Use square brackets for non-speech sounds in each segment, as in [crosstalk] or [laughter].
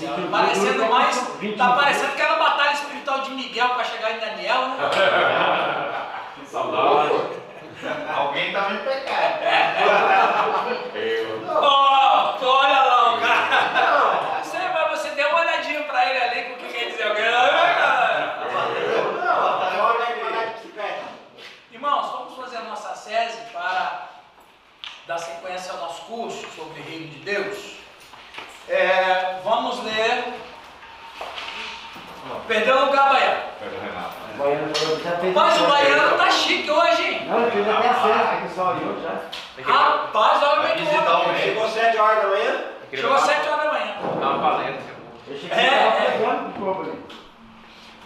céu. Parecendo mais. Tá parecendo aquela batalha espiritual de Miguel para chegar em Daniel, né? Que [laughs] saudade. Alguém tá me pecado. Eu. Ó, olha lá o cara. Você, mas você deu uma olhadinha para ele ali com o que quer dizer alguém. Irmãos, vamos fazer a nossa sese para dar sequência ao nosso curso sobre o Reino de Deus. É, vamos ler. Perdeu o lugar, Baiano. Perdão, Renato. Baiano já fez Mas o Baiano tá chique hoje, hein? Não, ele fez até a certa, pessoal, viu? Já. Rapaz, olha o como. médico. Chegou 7 horas da manhã? Chegou às 7 horas da manhã. Tava valendo. Eu cheguei É, é.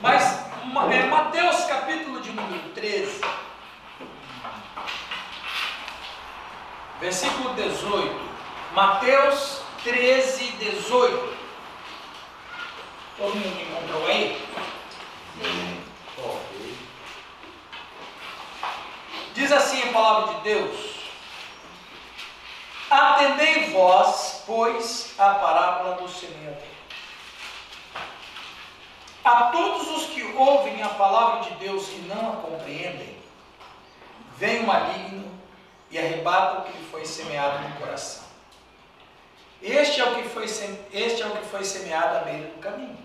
Mas Ma- é, Mateus capítulo de número 13, versículo 18. Mateus 13, 18. Todo mundo encontrou aí? Diz assim a palavra de Deus: Atendei vós, pois, a parábola do semeador. A todos os que ouvem a palavra de Deus e não a compreendem, vem o maligno e arrebata o que lhe foi semeado no coração. Este é o que foi, este é o que foi semeado à beira do caminho.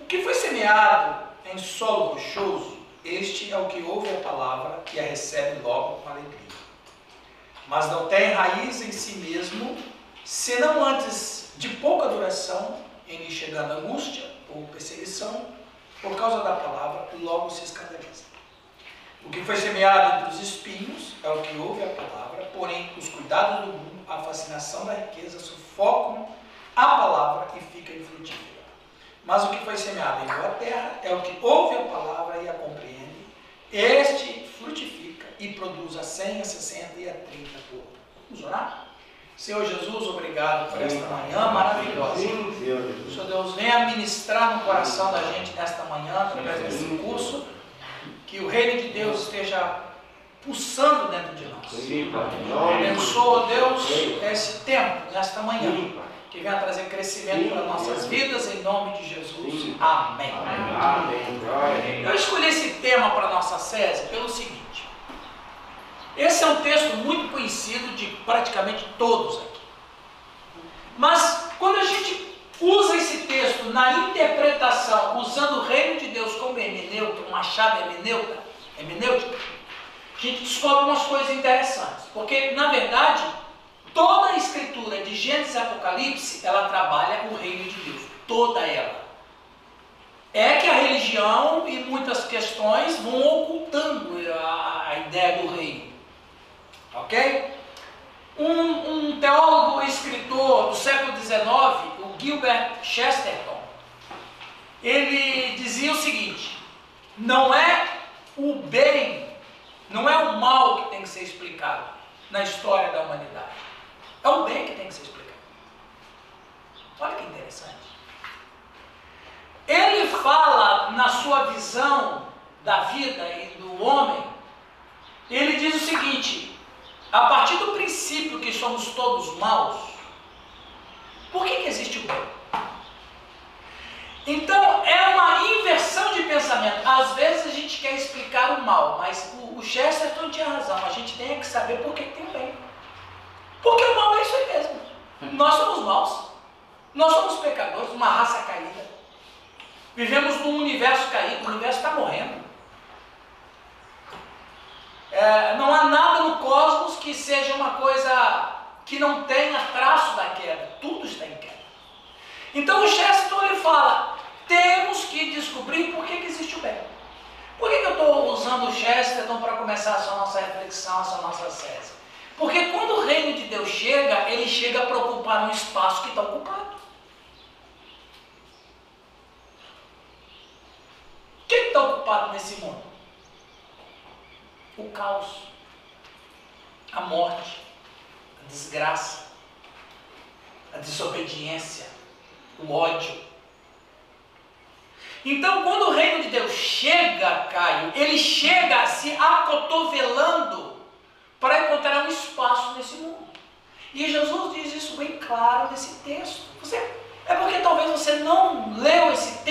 O que foi semeado em solo rochoso, este é o que ouve a palavra e a recebe logo com alegria. Mas não tem raiz em si mesmo, senão antes de pouca duração, em lhe chegando angústia ou perseguição, por causa da palavra, logo se escandaliza. O que foi semeado entre os espinhos é o que ouve a palavra, porém os cuidados do mundo, a fascinação da riqueza sufocam a palavra e fica infrutífera. Mas o que foi semeado em boa terra é o que ouve a palavra e a compreende. Este frutifica e produz a 100, a 60 e a 30 por. Vamos orar? Senhor Jesus, obrigado por esta manhã maravilhosa. Senhor Deus, venha ministrar no coração da gente nesta manhã, através desse curso, que o reino de Deus esteja pulsando dentro de nós. Sim, Abençoa, Deus, esse tempo, nesta manhã, que venha trazer crescimento para nossas vidas, em nome de Jesus. Amém. Amém. Eu escolhi esse tema para a nossa SESI pelo seguinte. Esse é um texto muito conhecido de praticamente todos aqui. Mas quando a gente usa esse texto na interpretação, usando o reino de Deus como hermenêutica, uma chave hermenêutica, hermenêutica, a gente descobre umas coisas interessantes. Porque, na verdade, toda a escritura de Gênesis e Apocalipse, ela trabalha o reino de Deus. Toda ela. É que a religião e muitas questões vão ocultando a, a ideia do reino. Ok? Um, um teólogo e escritor do século XIX, o Gilbert Chesterton, ele dizia o seguinte: não é o bem, não é o mal que tem que ser explicado na história da humanidade. É o bem que tem que ser explicado. Olha que interessante. Ele fala na sua visão da vida e do homem, ele diz o seguinte: a partir do princípio que somos todos maus, por que, que existe o bem? Então é uma inversão de pensamento. Às vezes a gente quer explicar o mal, mas o, o Chesterton tinha razão. A gente tem que saber por que, tem o bem. Porque o mal é isso aí mesmo. Nós somos maus. Nós somos pecadores, uma raça caída. Vivemos num universo caído, o universo está morrendo. É, não há nada no cosmos que seja uma coisa que não tenha traço da queda. Tudo está em queda. Então o Chesterton ele fala: temos que descobrir por que, que existe o bem. Por que, que eu estou usando o Chesterton para começar essa nossa reflexão, essa nossa série? Porque quando o reino de Deus chega, ele chega para ocupar um espaço que está ocupado. O que está ocupado nesse mundo? O caos, a morte, a desgraça, a desobediência, o ódio. Então, quando o reino de Deus chega, Caio, ele chega se acotovelando para encontrar um espaço nesse mundo. E Jesus diz isso bem claro nesse texto. Você É porque talvez você não leu esse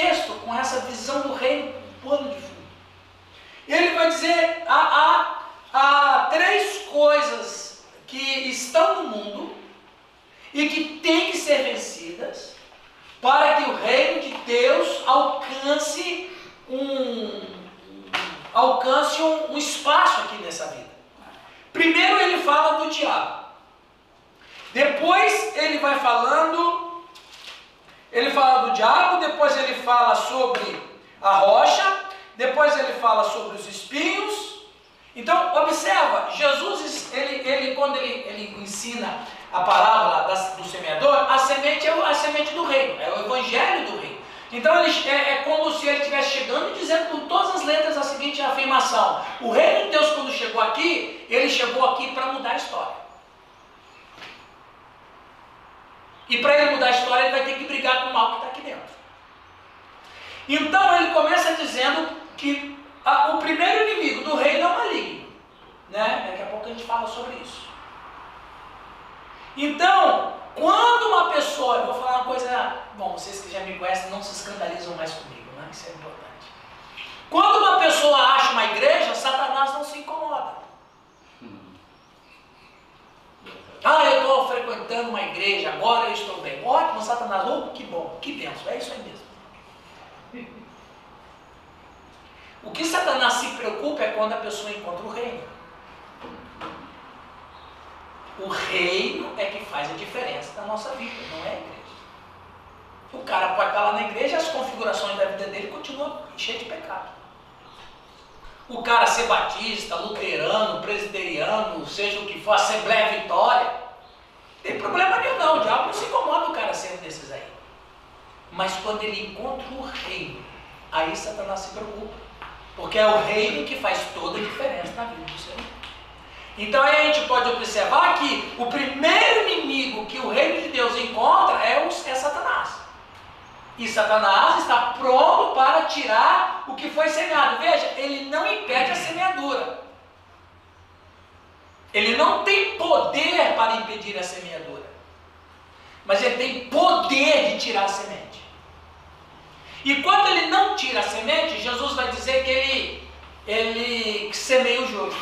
semeia o joio.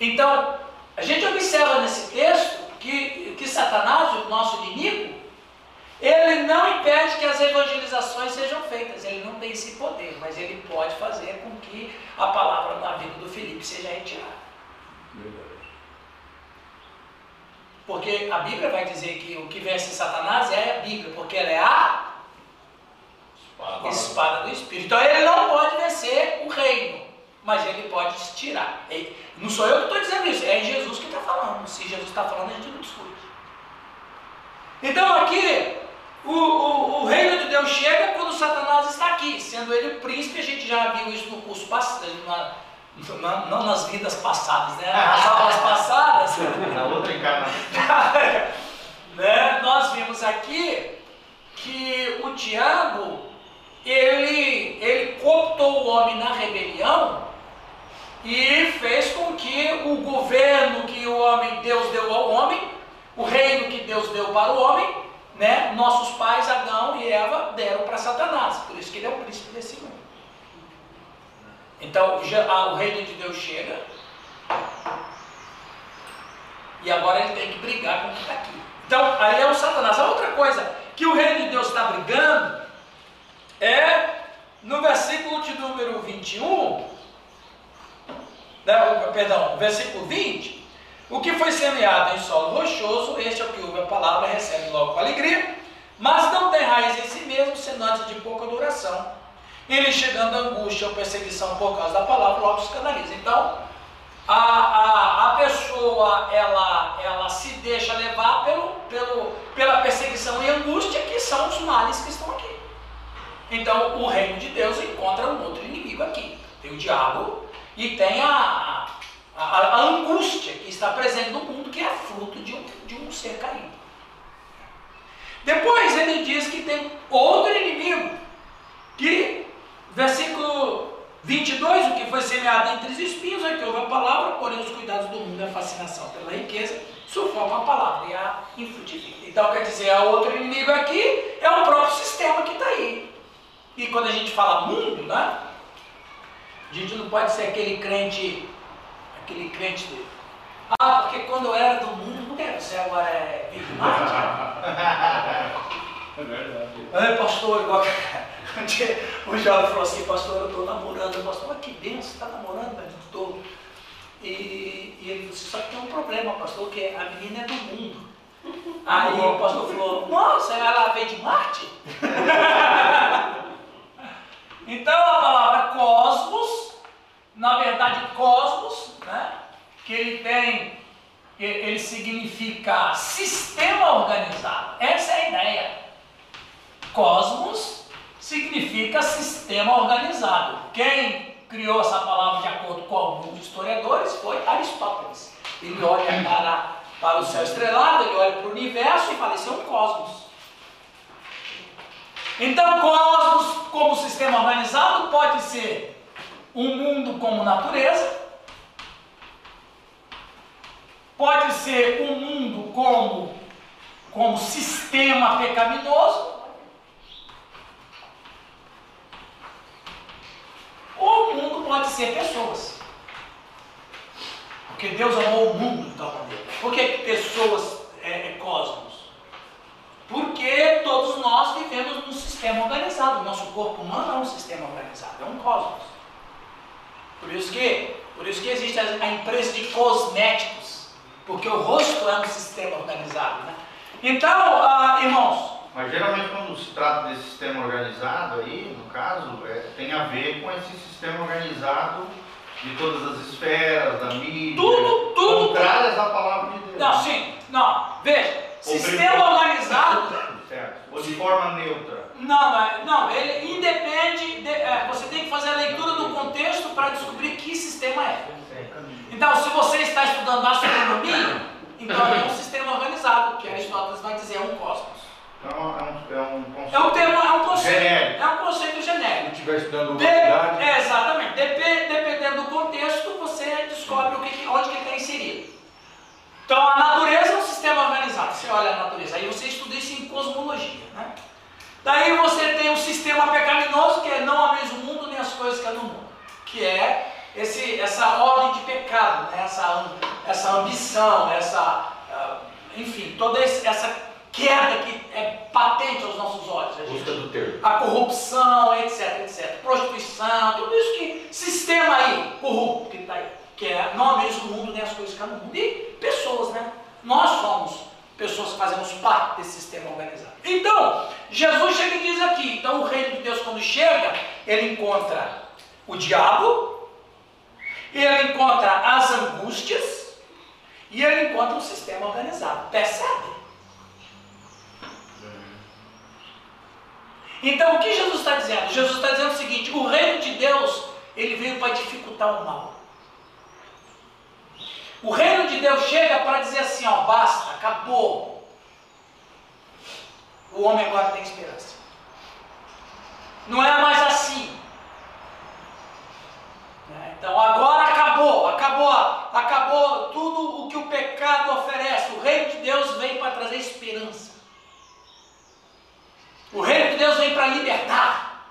Então, a gente observa nesse texto que, que Satanás, o nosso inimigo, ele não impede que as evangelizações sejam feitas, ele não tem esse poder, mas ele pode fazer com que a palavra na vida do Felipe seja retirada. Porque a Bíblia vai dizer que o que vence Satanás é a Bíblia, porque ela é a espada, do Espírito. Então ele não pode vencer o reino, mas ele pode tirar. Não sou eu que estou dizendo isso, é Jesus que está falando. Se Jesus está falando, a gente não discute. Então aqui, o, o, o, reino de Deus chega quando Satanás está aqui, sendo ele o príncipe, a gente já viu isso no curso passado, não, não nas vidas passadas, né? Nas [laughs] aulas passadas. Na outra encarnação. [laughs] né? Nós vimos aqui que o diabo, ele, ele cooptou o homem na rebelião e fez com que o governo que o homem, Deus deu ao homem, o reino que Deus deu para o homem, né? Nossos pais, Adão e Eva, deram para Satanás. Por isso que ele é o príncipe desse mundo. Então, o reino de Deus chega. E agora ele tem que brigar com o que está aqui. Então, aí é o Satanás. A outra coisa que o reino de Deus está brigando é no versículo de número 21, né, perdão, versículo 20. O que foi semeado em solo rochoso, este é o que ouve a palavra recebe logo com alegria, mas não tem raiz em si mesmo, antes de pouca duração. Ele chegando a angústia ou perseguição por causa da palavra, logo se canaliza. Então, a, a, a pessoa ela, ela se deixa levar pelo, pelo, pela perseguição e angústia, que são os males que estão aqui. Então, o reino de Deus encontra um outro inimigo aqui. Tem o diabo e tem a, a, a, angústia que está presente no mundo, que é fruto de um, de um ser caído. Depois ele diz que tem outro inimigo, que, versículo 22, o que foi semeado entre os espinhos é que houve a palavra, porém os cuidados do mundo a fascinação pela riqueza sufocam a palavra e a infrutifica. Então quer dizer, a outro inimigo aqui é o próprio sistema que está aí. E quando a gente fala mundo, né? A gente não pode ser aquele crente, aquele crente dele. Ah, porque quando eu era do mundo, não quero, você agora é Big Marte? [laughs] É verdade. Ai, pastor, igual o [laughs] jovem falou assim, pastor, eu estou namorando. Eu pastor, mas que benção, você está namorando? Eu estou. E, e ele disse, só que tem um problema, pastor, que a menina é do mundo. [laughs] Aí o pastor falou, nossa, ela veio de Marte? Então a palavra cosmos, na verdade cosmos, né, que ele tem, ele significa sistema organizado. Essa é a ideia. Cosmos significa sistema organizado. Quem criou essa palavra de acordo com alguns historiadores foi Aristóteles. Ele olha para, para o céu estrelado, ele olha para o universo e fala: Isso é um cosmos. Então, cosmos como sistema organizado pode ser um mundo como natureza, pode ser um mundo como, como sistema pecaminoso, ou o mundo pode ser pessoas. Porque Deus amou o mundo de tal maneira. Por que pessoas é, é cosmos? Porque todos nós vivemos num sistema organizado. O nosso corpo humano é um sistema organizado, é um cosmos. Por isso que, por isso que existe a, empresa de cosméticos. Porque o rosto é um sistema organizado. Né? Então, ah, irmãos, Mas geralmente quando se trata desse sistema organizado aí, no caso, é, tem a ver com esse sistema organizado de todas as esferas, da mídia, Tudo, tudo. contrárias à palavra de Deus. não, sim, não, veja, sistema organizado Certo. Ou de forma neutra. Não, é- não, ele independe, de- é, você tem que fazer a leitura do contexto para descobrir que sistema é. Então, se você está estudando astronomia, então é um sistema organizado, que Aristóteles vai dizer é um cosmos. Então é um, é um conceito É um termo, é um conceito, genérico. é um conceito genérico. Se estiver estudando De- é, exatamente. Depe- dependendo do contexto, você descobre o que, onde que ele está inserido. Então, a natureza é um sistema organizado. Você olha a natureza, aí você estuda isso em cosmologia. Né? Daí você tem um sistema pecaminoso, que é não ames o mundo nem as coisas que há no mundo. Que é esse, essa ordem de pecado, né? essa, essa ambição, essa, ah, enfim, toda essa queda que é patente aos nossos olhos. A gente- a corrupção, etc, etc. Prostituição, tudo isso que. Sistema aí, corrupto que está aí. Que é não mesmo o mundo nem as coisas que há no mundo. E pessoas, né? Nós somos pessoas que fazemos parte desse sistema organizado. Então, Jesus chega e diz aqui: então o reino de Deus, quando chega, ele encontra o diabo, ele encontra as angústias e ele encontra um sistema organizado. Percebe? Então o que Jesus está dizendo? Jesus está dizendo o seguinte: o reino de Deus ele veio para dificultar o mal. O reino de Deus chega para dizer assim: ó, basta, acabou. O homem agora tem esperança. Não é mais assim. Né? Então agora acabou, acabou, acabou tudo o que o pecado oferece. O reino de Deus veio para trazer esperança. O reino de Deus vem para libertar.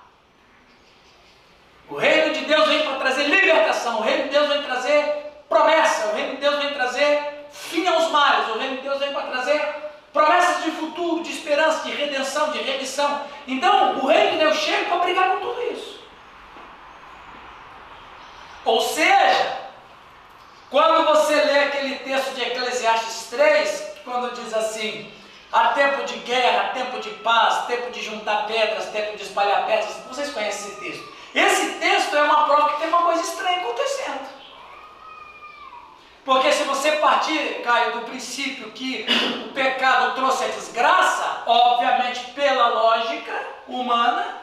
O reino de Deus vem para trazer libertação. O reino de Deus vem trazer promessa. O reino de Deus vem trazer fim aos males. O reino de Deus vem para trazer promessas de futuro, de esperança, de redenção, de remissão. Então, o reino de Deus chega para brigar com tudo isso. Ou seja, quando você lê aquele texto de Eclesiastes 3, quando diz assim: há tempo de guerra, tempo de paz, tempo de juntar pedras, tempo de espalhar pedras. Vocês conhecem esse texto? Esse texto é uma prova que tem uma coisa estranha acontecendo. Porque se você partir, Caio, do princípio que o pecado trouxe a desgraça, obviamente pela lógica humana,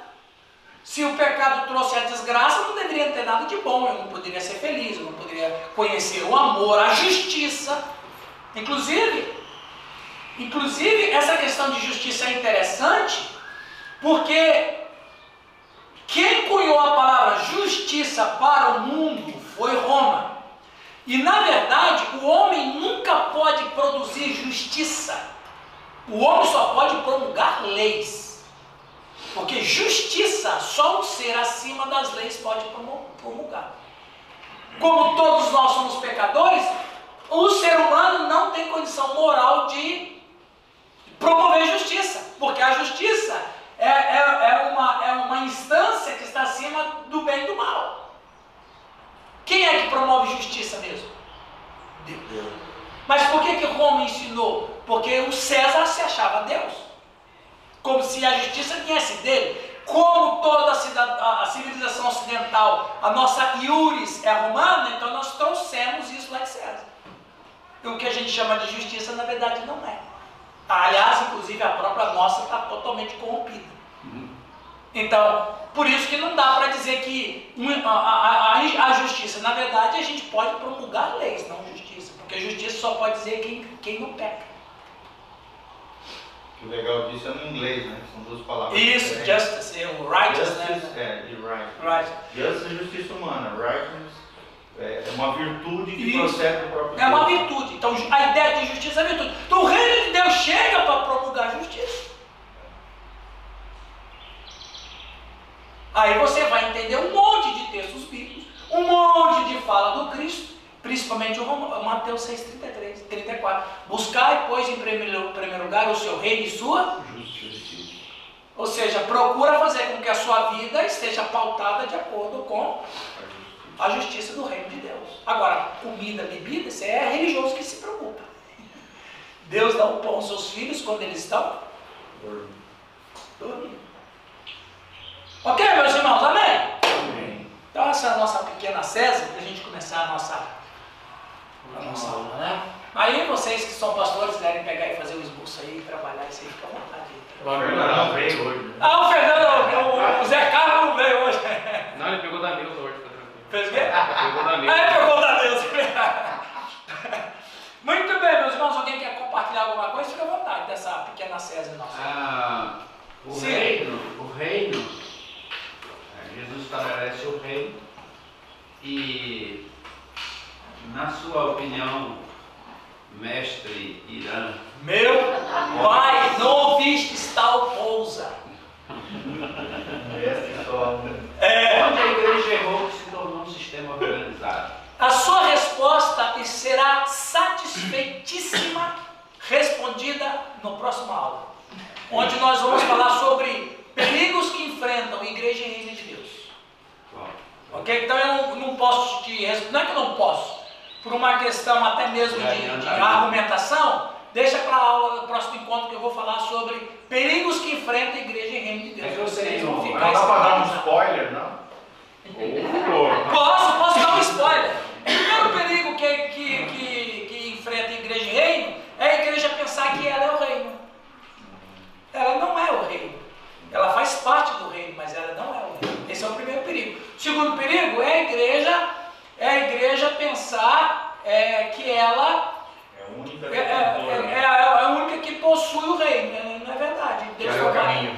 se o pecado trouxe a desgraça, não deveria ter nada de bom, eu não poderia ser feliz, eu não poderia conhecer o amor, a justiça. Inclusive, inclusive essa questão de justiça é interessante, porque Quem cunhou a palavra justiça para o mundo foi Roma. E na verdade, o homem nunca pode produzir justiça. O homem só pode promulgar leis. Porque justiça só um ser acima das leis pode promulgar. Como todos nós somos pecadores, o ser humano não tem condição moral de promover justiça, porque a justiça é, é, é, uma, instância que está acima do bem e do mal. Quem é que promove justiça mesmo? Deus. Mas por que, que Roma ensinou? Porque o César se achava Deus. Como se a justiça viesse dele. Como toda a civilização ocidental, a nossa iuris é romana, então nós trouxemos isso lá de César. E o que a gente chama de justiça, na verdade, não é. Aliás, inclusive, a própria nossa está totalmente corrompida. Então, por isso que não dá para dizer que a, a, a, justiça, na verdade, a gente pode promulgar leis, não justiça. Porque justiça só pode dizer quem, quem não peca. O legal disso é no inglês, né? São duas palavras. Isso, justice, é o righteous, né? justice, né? É, de right. right. Justice é justiça humana, righteousness é, é uma virtude que Isso. procede do próprio Deus. É uma virtude. Então a ideia de justiça é virtude. Então o reino de Deus chega para promulgar justiça. Aí você vai entender um monte de textos bíblicos, um monte de fala do Cristo, principalmente o Mateus 6,33, 34. Buscai, pois, em primeiro, primeiro lugar o seu reino e sua justiça. Ou seja, procura fazer com que a sua vida esteja pautada de acordo com a justiça do reino de Deus. Agora, comida, bebida, isso é religioso que se preocupa. Deus dá o pão aos seus filhos quando eles estão dormindo. Ok, meus irmãos? Amém? Amém. Então, essa é a nossa pequena César, para a gente começar a nossa, nossa né? Aí, vocês que são pastores, quiserem pegar e fazer o esboço aí, trabalhar isso aí, fica à vontade. O Fernando não veio hoje. Né? Ah, o Fernando, o, o Zé Carlos não veio hoje. [laughs] Não, ele pegou da Nilza hoje. Fez o quê? Pegou da. Ah, é, pegou da Nilza. [laughs] Muito bem, meus irmãos. Alguém quer compartilhar alguma coisa? Fica à vontade dessa pequena César nossa. Ah, o Sim. reino, o reino Jesus estabelece o reino e, na sua opinião, mestre Irã. Meu pai, não ouviste tal pousa. É. Onde a igreja errou que se tornou um sistema organizado? A sua resposta será satisfeitíssima respondida no próximo aula, onde nós vamos falar sobre perigos que enfrentam igreja e reino de Deus. Ok? Então eu não, não posso te responder, não é que eu não posso, por uma questão até mesmo de, de argumentação, deixa para a aula, próximo encontro que eu vou falar sobre perigos que enfrenta a igreja e reino de Deus. É que vocês vão ficar. Não dá para dar um spoiler, não? [laughs] posso, posso dar um spoiler. O primeiro perigo que, que, que, que enfrenta a igreja e reino é a igreja pensar que ela é o reino. Ela não é o reino. Ela faz parte do reino, mas ela não é o reino. Esse é o primeiro perigo. O segundo perigo é a igreja, é a igreja pensar é, que ela é a única, é, é, é, é a única que possui o reino. Não é verdade. Deus é o caminho.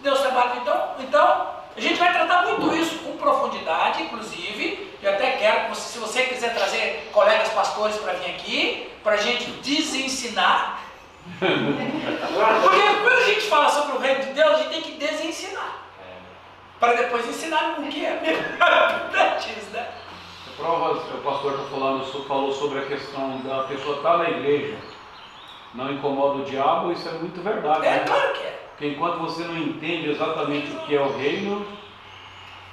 Deus trabalha. Então, então, a gente vai tratar muito isso com profundidade, inclusive. Eu até quero que se você quiser trazer colegas pastores para vir aqui, para a gente desensinar porque quando a gente fala sobre o reino de Deus, a gente tem que desensinar. Para depois ensinar o que é [laughs] antes, né? Prova, o pastor está falando, falou sobre a questão da pessoa estar tá na igreja, não incomoda o diabo, isso é muito verdade. É, né? claro que é. Porque enquanto você não entende exatamente o que é o reino,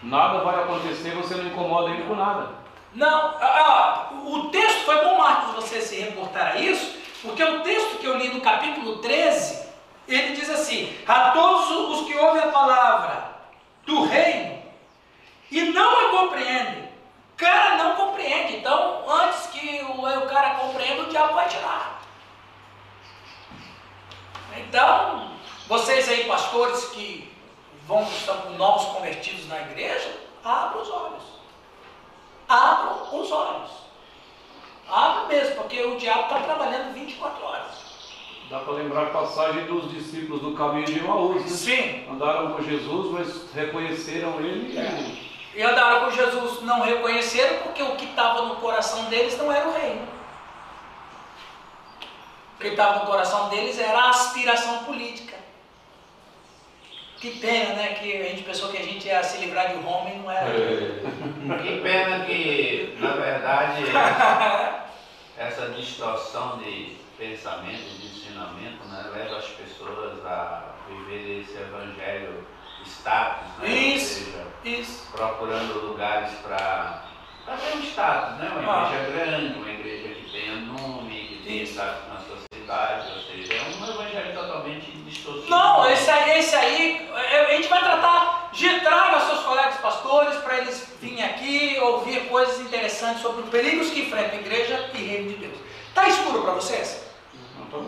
nada vai acontecer, você não incomoda ele com nada. Não, ah, o texto foi bom, Marcos, você se reportar a isso, porque o texto que eu li no capítulo 13, ele diz assim: A todos os que ouvem a palavra do reino e não a compreendem, cara não compreende, então antes que o, o cara compreenda, o diabo vai tirar. Então, vocês aí, pastores que vão estão com novos convertidos na igreja, abram os olhos. Abram os olhos. Abre mesmo, porque o diabo está trabalhando 24 horas. Dá para lembrar a passagem dos discípulos do caminho de Emaús. Né? Sim, Andaram com Jesus, mas reconheceram ele. e- e andaram com Jesus, não reconheceram porque o que estava no coração deles não era o reino. O que estava no coração deles era a aspiração política. Que pena, né? Que a gente pensou que a gente ia se livrar de Roma e não era. Que pena que, na verdade, [laughs] essa distorção de pensamento, de ensinamento, né, leva as pessoas a viver esse evangelho status, né? Isso. Ou seja, Isso. procurando lugares para ter um status, né? Uma Ah. igreja grande, uma igreja que tenha nome, que tenha Isso. status na sociedade, ou seja, é um evangelho totalmente distorcido. Não, esse aí, esse aí, é, a gente vai tratar de traga seus colegas pastores para eles virem aqui ouvir coisas interessantes sobre os perigos que enfrenta a igreja e reino de Deus. Tá escuro para vocês?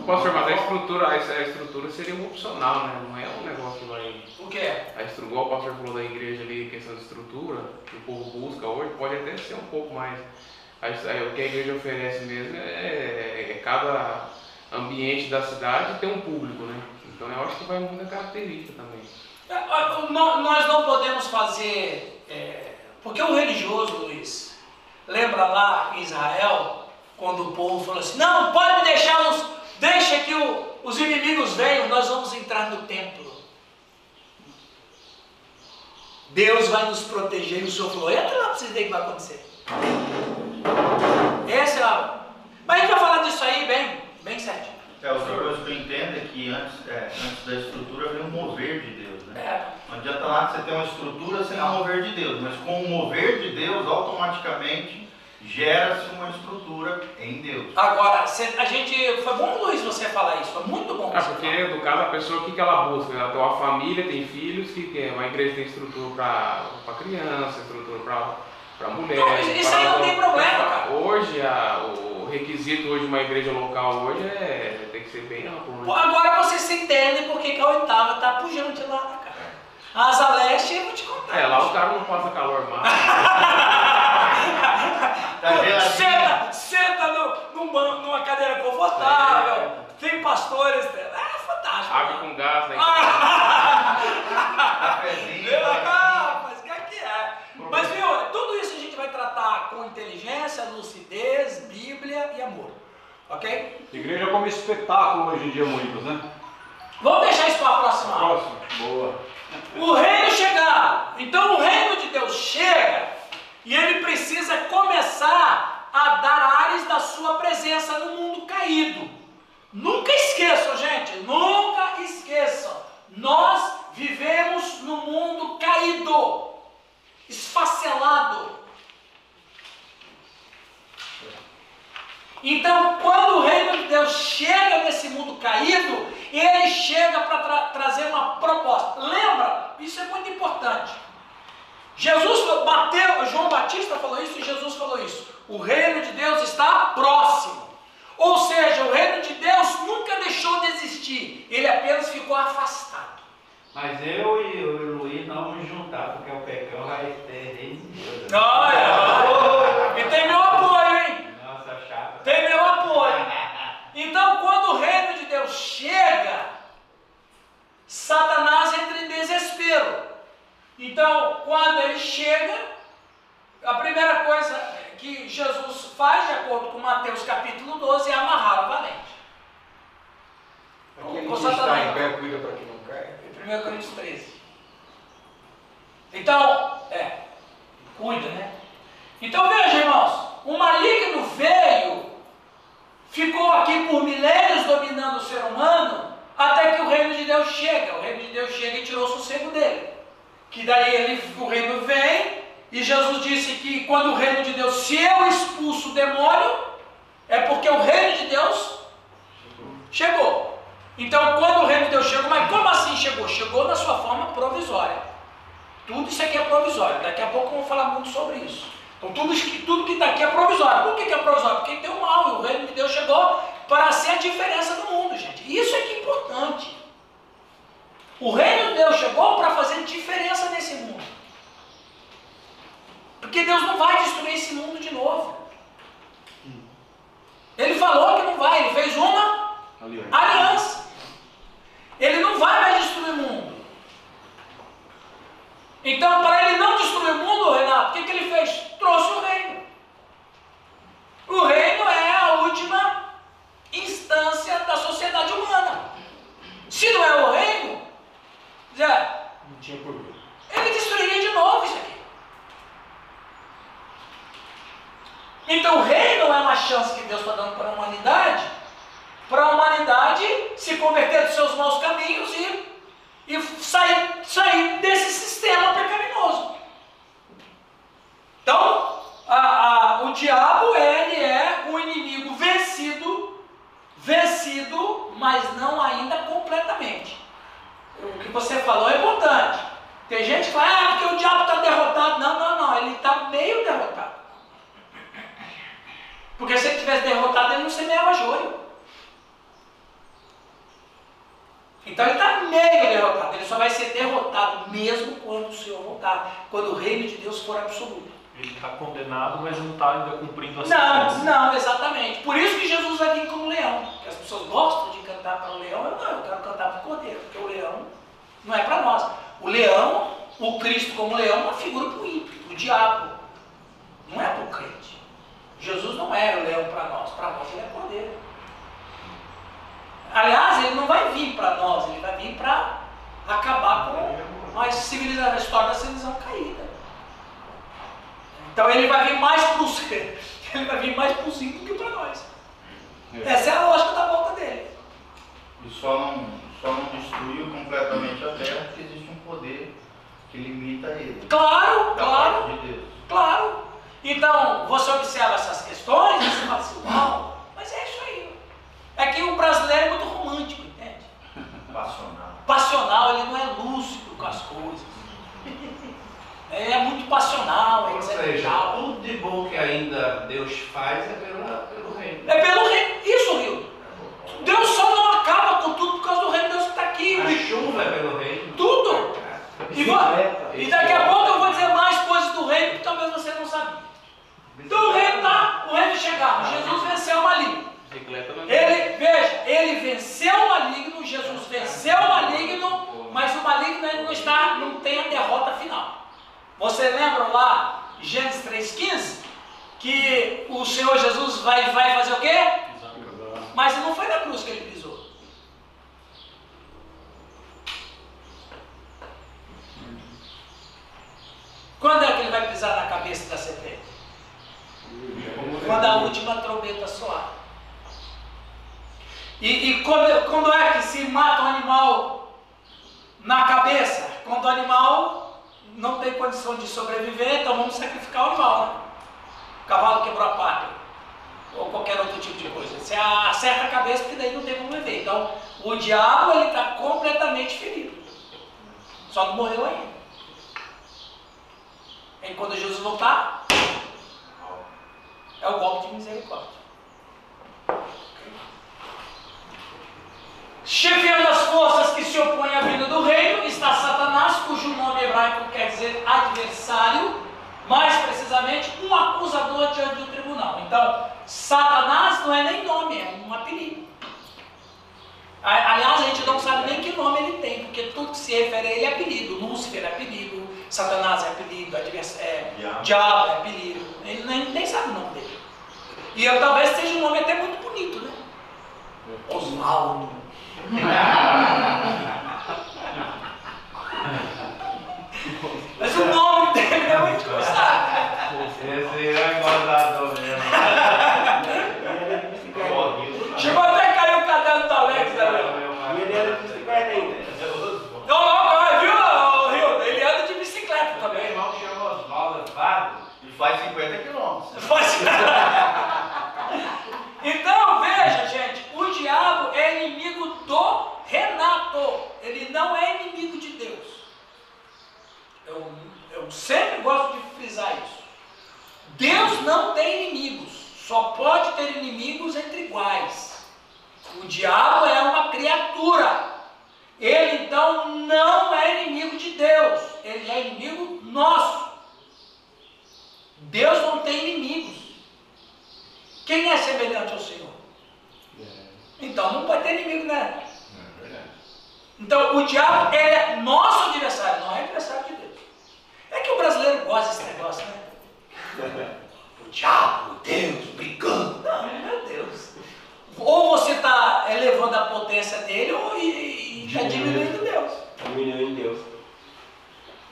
Pastor, mas a estrutura, a estrutura seria um opcional, né? Não é um negócio O que é? A estrutura, o pastor falou da igreja ali, questão de estrutura, que o povo busca hoje, pode até ser um pouco mais. a- a- O que a igreja oferece mesmo é, é cada ambiente da cidade tem um público, né? Então eu acho que vai muita característica também. É, Nós não podemos fazer. é, porque o religioso, Luiz, lembra lá em Israel, quando o povo falou assim: não, pode deixar os. Deixa que o- os inimigos venham, nós vamos entrar no templo. Deus vai nos proteger. E o Senhor falou: entra lá para vocês verem o que vai acontecer. Essa é a. Mas a gente vai falar disso aí bem, bem certinho. É, outra coisa que eu entendo é que antes, é, antes da estrutura vem um mover de Deus, né? É, Não adianta nada você ter uma estrutura sem o mover de Deus, mas com o mover de Deus, automaticamente gera-se uma estrutura em Deus. Agora, cê- a gente. Foi bom, Luiz, você falar isso. Foi muito bom. Ah, você porque falar. no caso a pessoa, o que, que ela busca? Ela tem uma família, tem filhos, que tem uma igreja tem estrutura para criança, estrutura para mulher. Não, isso- isso aí não tem problema, cara. Hoje, a- o requisito hoje de uma igreja local hoje é tem que ser bem amplo. Pô, Né? Agora você se entende porque que a oitava tá pujante lá, cara? A Asa Leste, eu vou te contar. É, lá o cara não passa calor mais. Tá. Senta, senta no, num ban- numa cadeira confortável. Tem pastores. É fantástico. Água né? com gás, né? Cafezinho. Ah, mas o que é que é? Mas viu, tudo isso a gente vai tratar com inteligência, lucidez, Bíblia e amor. Ok? Igreja como espetáculo hoje em dia, muitos, né? Vamos deixar isso para a próxima aula. Próximo. Boa. O reino chegar. Então o reino de Deus chega e ele precisa começar a dar ares da sua presença no mundo caído. Nunca esqueçam, gente, nunca esqueçam. Nós vivemos no mundo caído, esfacelado. Então, quando o reino de Deus chega nesse mundo caído, ele chega para tra trazer uma proposta. Lembra? Isso é muito importante. Jesus, Mateus, João Batista falou isso e Jesus falou isso. O reino de Deus está próximo. Ou seja, o reino de Deus nunca deixou de existir, ele apenas ficou afastado. Mas eu e o Luiz não vamos juntar, porque o pecão vai ter reino de Deus. Olha, [laughs] e tem meu apoio, hein? Nossa, chata. Tem meu apoio. [laughs] Então, quando o reino de Deus chega, Satanás entra em desespero. Então, quando ele chega, a primeira coisa que Jesus faz, de acordo com Mateus capítulo 12, é amarrar o valente. Aquele que está em pé, cuida para que não caia. Em 1 Coríntios 13. Então, é, cuida, né? Então veja, irmãos, o maligno veio, ficou aqui por milênios dominando o ser humano, até que o reino de Deus chega. O reino de Deus chega e tirou o sossego dele. Que daí ele, o reino vem, e Jesus disse que quando o reino de Deus, se eu expulso o demônio, é porque o reino de Deus chegou. Então, quando o reino de Deus chegou, mas como assim chegou? Chegou na sua forma provisória. Tudo isso aqui é provisório. Daqui a pouco vamos falar muito sobre isso. Então, tudo tudo que está aqui é provisório. Por que, que é provisório? Porque tem o mal e o reino de Deus chegou para ser a diferença do mundo, gente. Isso é que é importante. O reino de Deus chegou para fazer diferença nesse mundo. Porque Deus não vai destruir esse mundo de novo. Ele falou que não vai, ele fez uma Aliás. aliança. Ele não vai mais destruir o mundo. Então, para ele não destruir o mundo, Renato, o que, que ele fez? Trouxe o reino. O reino é a última instância da sociedade humana. Se não é o reino, já, Não tinha porquê. ele destruiria de novo isso aqui. Então o reino é uma chance que Deus está dando para a humanidade, para a humanidade se converter dos seus maus caminhos e, e sair, sair desse sistema pecaminoso. Então, a- a- o diabo ele é vencido, mas não ainda completamente. O que você falou é importante. Tem gente que fala, ah, porque o diabo está derrotado. Não, não, não, ele está meio derrotado. Porque se ele tivesse derrotado, ele não semeava joio. Então ele está meio derrotado. Ele só vai ser derrotado mesmo quando o Senhor voltar. Quando o reino de Deus for absoluto. Ele está condenado, mas não está ainda cumprindo a Não, sentença. não, exatamente. Por isso que Jesus vai vir como leão. Porque as pessoas gostam de cantar para o leão. Eu não, eu quero cantar para o cordeiro. Porque o leão não é para nós. O leão, o Cristo como leão, é uma figura para o ímpio, o diabo. Não é para o crente. Jesus não era o leão para nós. Para nós ele é cordeiro. Aliás, ele não vai vir para nós. Ele vai vir para acabar com a, civilização, a história da civilização caída. Então ele vai vir mais para os [laughs] ele vai vir mais para os do que para nós. Essa é a lógica da volta dele. E só não, só não destruiu completamente a terra porque existe um poder que limita ele. Claro, claro, de claro. Então você observa essas questões e você fala assim, uau, mas é isso aí. É que o brasileiro é muito romântico, entende? [laughs] Passional. Passional, ele não é lúcido com as coisas. É muito passional, Ou etc. e seja, tudo de bom que ainda Deus faz é pela, pelo reino. É pelo reino. Isso, Rio. Deus só não acaba com tudo por causa do reino de Deus que está aqui. A chuva é pelo reino. Tudo. E, e daqui a pouco eu vou dizer mais coisas do reino que talvez você não sabia. Então o reino está, o reino chegava. Jesus venceu o maligno. Não Ele, veja, ele venceu o maligno, Jesus venceu o maligno, mas o maligno ainda não está, não tem a derrota final. Você lembra lá, Gênesis 3,15, que o Senhor Jesus vai, vai fazer o quê? Mas não foi na cruz que ele pisou. Quando é que ele vai pisar na cabeça da serpente? Quando a última trombeta soar. E, e quando, quando é que se mata um animal na cabeça? Quando o animal não tem condição de sobreviver, então vamos sacrificar o animal. Né? O cavalo quebrou a pata. Ou qualquer outro tipo de coisa. Você acerta a cabeça, porque daí não tem como viver. Então, o diabo ele está completamente ferido. Só não morreu ainda. E quando Jesus voltar, é o golpe de misericórdia. Chefiando as forças que se opõem à vida do reino está Satanás, cujo nome hebraico quer dizer adversário, mais precisamente um acusador diante do tribunal. Então, Satanás não é nem nome, é um apelido. Aliás, a gente não sabe nem que nome ele tem, porque tudo que se refere a ele é apelido. Lúcifer é apelido, Satanás é apelido, advers- é, Diabo. diabo é apelido. Ele nem, nem sabe o nome dele. E eu, talvez seja um nome até muito bonito, né? Oswaldo. [laughs] É mesmo. Chegou até a cair o caderno do Alex, né? E ele era de bicicleta ainda. Não, não, não, viu, Rio? Ele anda de bicicleta Meu também. irmão chama Oswaldo Fábio. E faz 50 quilômetros. [laughs] Faz- Então, veja, gente, o diabo é inimigo do Renato. Ele não é inimigo de Deus. Eu, eu sempre gosto de frisar isso. Deus não tem inimigos. Só pode ter inimigos entre iguais. O diabo é uma criatura. Ele então não é inimigo de Deus. Ele é inimigo nosso. Deus não tem inimigos. Quem é semelhante ao Senhor? Então não pode ter inimigo, né? É. Então o diabo ele é nosso adversário, não é adversário de Deus. É que o brasileiro gosta desse negócio, né? O diabo, Deus, brigando. Não, meu Deus. Ou você está elevando a potência dele ou está diminuindo Deus. Diminuiu em Deus.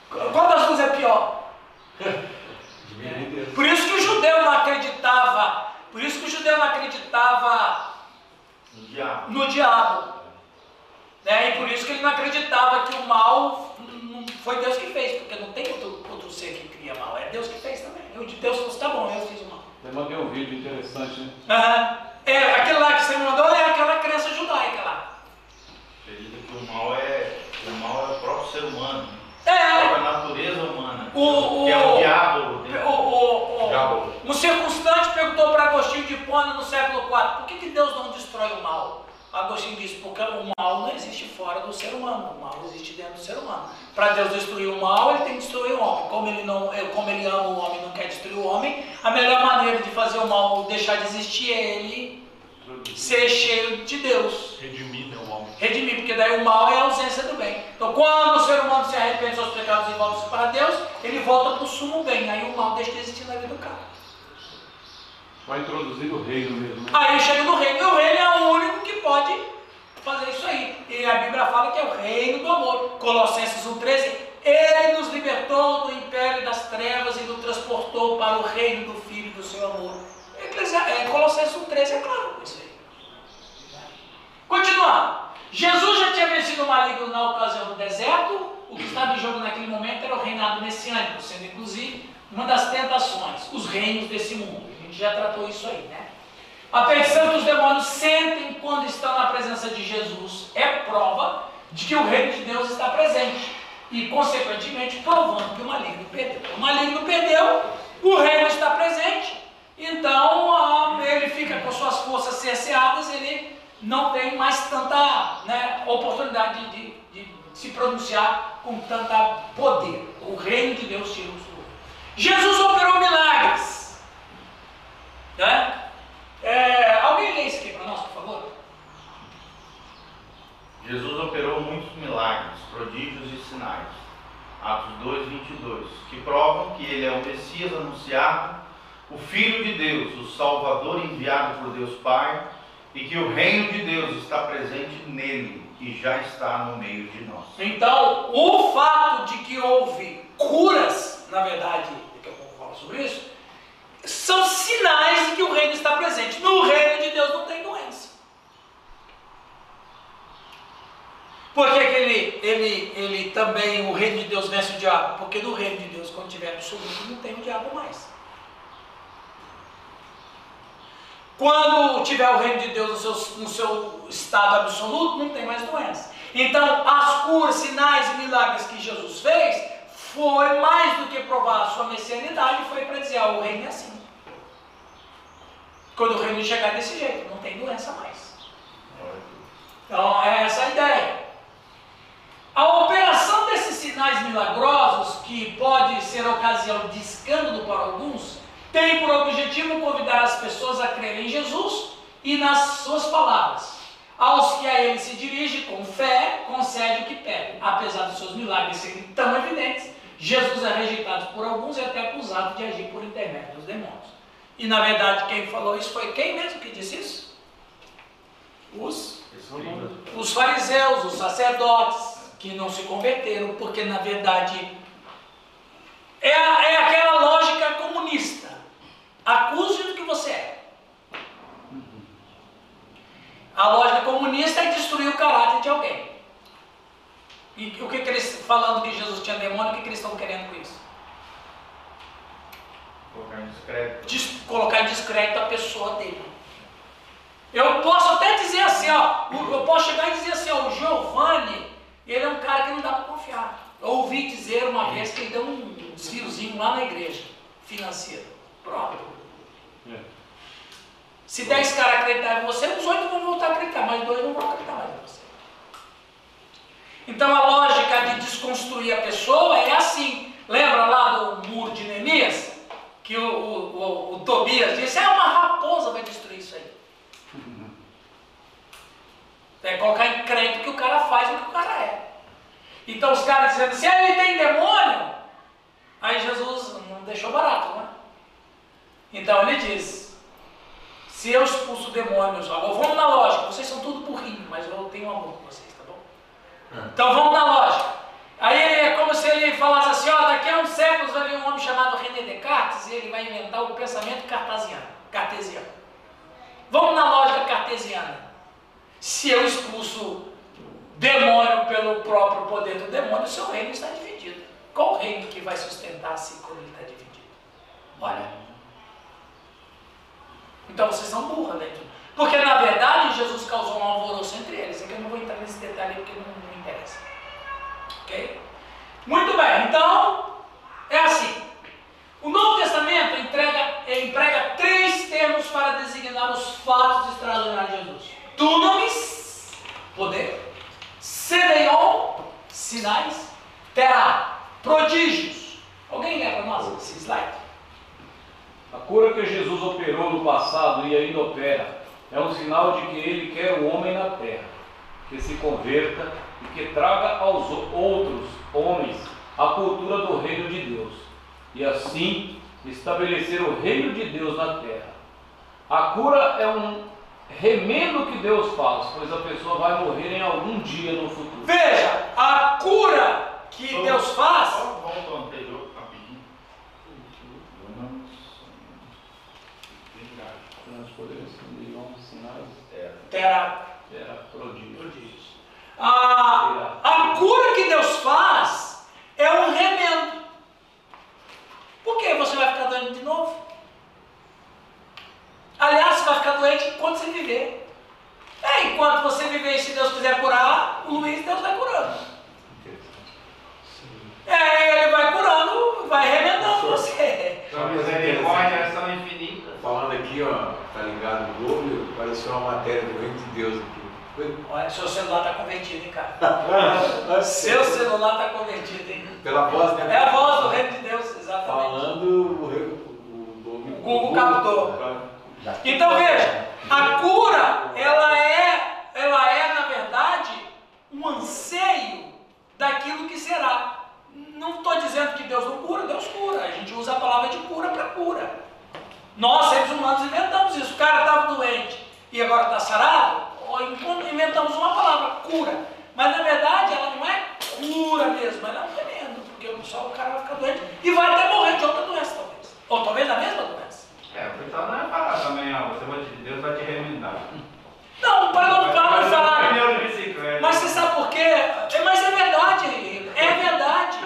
Qual das duas é pior? [laughs] Diminuiu em Deus. Por isso que o judeu não acreditava, por isso que o judeu não acreditava O diabo. no diabo. Né? E por isso que ele não acreditava que o mal foi Deus que fez, porque não tem outro, outro ser que cria mal, é Deus que fez também. O de Deus falou, tá bom, eu fiz o mal. Eu mandei um vídeo interessante, né? Aham. É, aquele lá que você mandou é aquela crença judaica lá. Acredita que o mal é, o mal é o próprio ser humano. A É, própria natureza humana. O- que é o- o diabo. o, dentro. o, o, Diabo. um circunstante perguntou para Agostinho de Hipona no século IV, por que, que Deus não destrói o mal? Agostinho disse, porque o mal não existe fora do ser humano, o mal existe dentro do ser humano. Para Deus destruir o mal, ele tem que destruir o homem. Como ele, não, como ele ama o homem e não quer destruir o homem, a melhor maneira de fazer o mal deixar de existir é ele ser cheio de Deus. Redimir né, o homem. redimir, porque daí o mal é a ausência do bem. Então, quando o ser humano se arrepende dos seus pecados e volta para Deus, ele volta para o sumo bem. Aí o mal deixa de existir na vida do cara. Vai introduzir o reino mesmo, né? Aí chega no reino, e o reino é o único pode fazer isso aí. E a Bíblia fala que é o reino do amor. Colossenses 1,13. Ele nos libertou do império das trevas e nos transportou para o reino do Filho do seu amor. É, Colossenses 1,13 é claro isso aí. Continuando. Jesus já tinha vencido o maligno na ocasião do deserto. O que estava em jogo naquele momento era o reinado messiânico, sendo inclusive uma das tentações, os reinos desse mundo. A gente já tratou isso aí, né? A perdição que os demônios sentem quando estão na presença de Jesus é prova de que o reino de Deus está presente e, consequentemente, provando que o maligno perdeu. O maligno perdeu, o reino está presente, então ele fica com suas forças cerceadas, ele não tem mais tanta né, oportunidade de, de- de se pronunciar com tanta poder. O reino de Deus tira o. Jesus operou milagres. Né? É, alguém lê isso aqui para nós, por favor? Jesus operou muitos milagres, prodígios e sinais. Atos 2, 22. Que provam que ele é o Messias anunciado, o Filho de Deus, o Salvador enviado por Deus Pai, e que o reino de Deus está presente nele e já está no meio de nós. Então, o fato de que houve curas, na verdade, daqui a pouco eu falo sobre isso, são sinais de que o reino está presente. No reino de Deus não tem doença. Por que, que ele, ele, ele também, o reino de Deus vence o diabo? Porque no reino de Deus, quando tiver absoluto, não tem o diabo mais. Quando tiver o reino de Deus no seu, no seu estado absoluto, não tem mais doença. Então, as curas, sinais e milagres que Jesus fez foi mais do que provar a sua messianidade, foi para dizer: ah, o reino é assim. Quando o reino chegar desse jeito, não tem doença mais. Então, é essa a ideia. A operação desses sinais milagrosos, que pode ser ocasião de escândalo para alguns, tem por objetivo convidar as pessoas a crerem em Jesus e nas suas palavras. Aos que a ele se dirige com fé, concede o que pede. Apesar dos seus milagres serem tão evidentes, Jesus é rejeitado por alguns e até acusado de agir por intermédio dos demônios. E na verdade, quem falou isso foi quem mesmo que disse isso? Os os fariseus, os sacerdotes, que não se converteram, porque na verdade é, é aquela lógica comunista. Acuse do que você é. A lógica comunista é destruir o caráter de alguém. E o que, que eles, falando que Jesus tinha demônio, o que, que eles estão querendo com isso? Colocar em discreto. Des- colocar em descrédito a pessoa dele. Eu posso até dizer assim, ó, eu posso chegar e dizer assim, ó, o Giovanni, ele é um cara que não dá para confiar. Eu ouvi dizer uma vez que ele deu um desviozinho lá na igreja, financeiro. Pronto. É. Se 10 caras acreditarem em você, os oito vão voltar a acreditar, mas dois não vão acreditar mais em você. Então a lógica de desconstruir a pessoa é assim. Lembra lá do muro de Neemias? Que o, o, o- o Tobias disse, é uma raposa vai destruir isso aí. É colocar em crédito que o cara faz o que o cara é. Então os caras dizendo assim, ah, ele tem demônio. Aí Jesus não deixou barato, né? Então ele diz, se eu expulso demônios, agora vamos na lógica, vocês são tudo burrinho, mas eu tenho amor com vocês, tá bom? Então vamos na lógica. Aí é como se ele falasse assim, ó, daqui a uns séculos vai vir um homem chamado René Descartes e ele vai inventar o pensamento cartesiano. cartesiano. Vamos na lógica cartesiana. Se eu expulso demônio pelo próprio poder do demônio, seu reino está dividido. Qual reino que vai sustentar-se quando ele está dividido? Olha. Então vocês são burros, né? Porque na verdade Jesus causou um alvoroço entre eles. É que eu não vou entrar nesse detalhe porque não, não interessa. Ok? Muito bem, então é assim. O Novo Testamento entrega, emprega três termos para designar os fatos extraordinários de Jesus: dunamis, poder, semeion, sinais, terá, prodígios. Alguém lê para nós esse slide? A cura que Jesus operou no passado e ainda opera é um sinal de que ele quer o homem na terra, que se converta e que traga aos outros homens a cultura do reino de Deus, e assim estabelecer o reino de Deus na terra. A cura é um remendo que Deus faz, pois a pessoa vai morrer em algum dia no futuro. Veja, a cura que Só- Deus faz volta ao anterior, rapidinho. Sinais, É. terá. A, a cura que Deus faz é um remendo. Por que você vai ficar doente de novo? Aliás, você vai ficar doente enquanto você viver. É, enquanto você viver, se Deus quiser curar, o Luiz, Deus vai curando. É, ele vai curando, vai remendando você. Sua misericórdia são infinitas. Falando aqui, ó, tá ligado no Globo, apareceu uma matéria do reino de Deus aqui. Olha, seu celular está convertido, hein, cara? [laughs] Seu celular está convertido, hein? Pela voz, né? É a voz do reino de Deus, exatamente. Falando o, o, o, O Google captou. Então veja, a cura, ela é, ela é na verdade um anseio daquilo que será. Não estou dizendo que Deus não cura, Deus cura. A gente usa a palavra de cura para cura. Nós, seres humanos, inventamos isso. O cara estava doente e agora está sarado, inventamos uma palavra, cura. Mas na verdade ela não é cura mesmo, ela é um remendo, porque só o cara vai ficar doente e vai até morrer de outra doença, talvez. Ou talvez da mesma doença. É, o pessoal não é falar também, ó, você vai te, Deus vai te remendar. Não, para não, para não Mas falar. de. Mas você sabe por quê? É, mas é verdade, é verdade.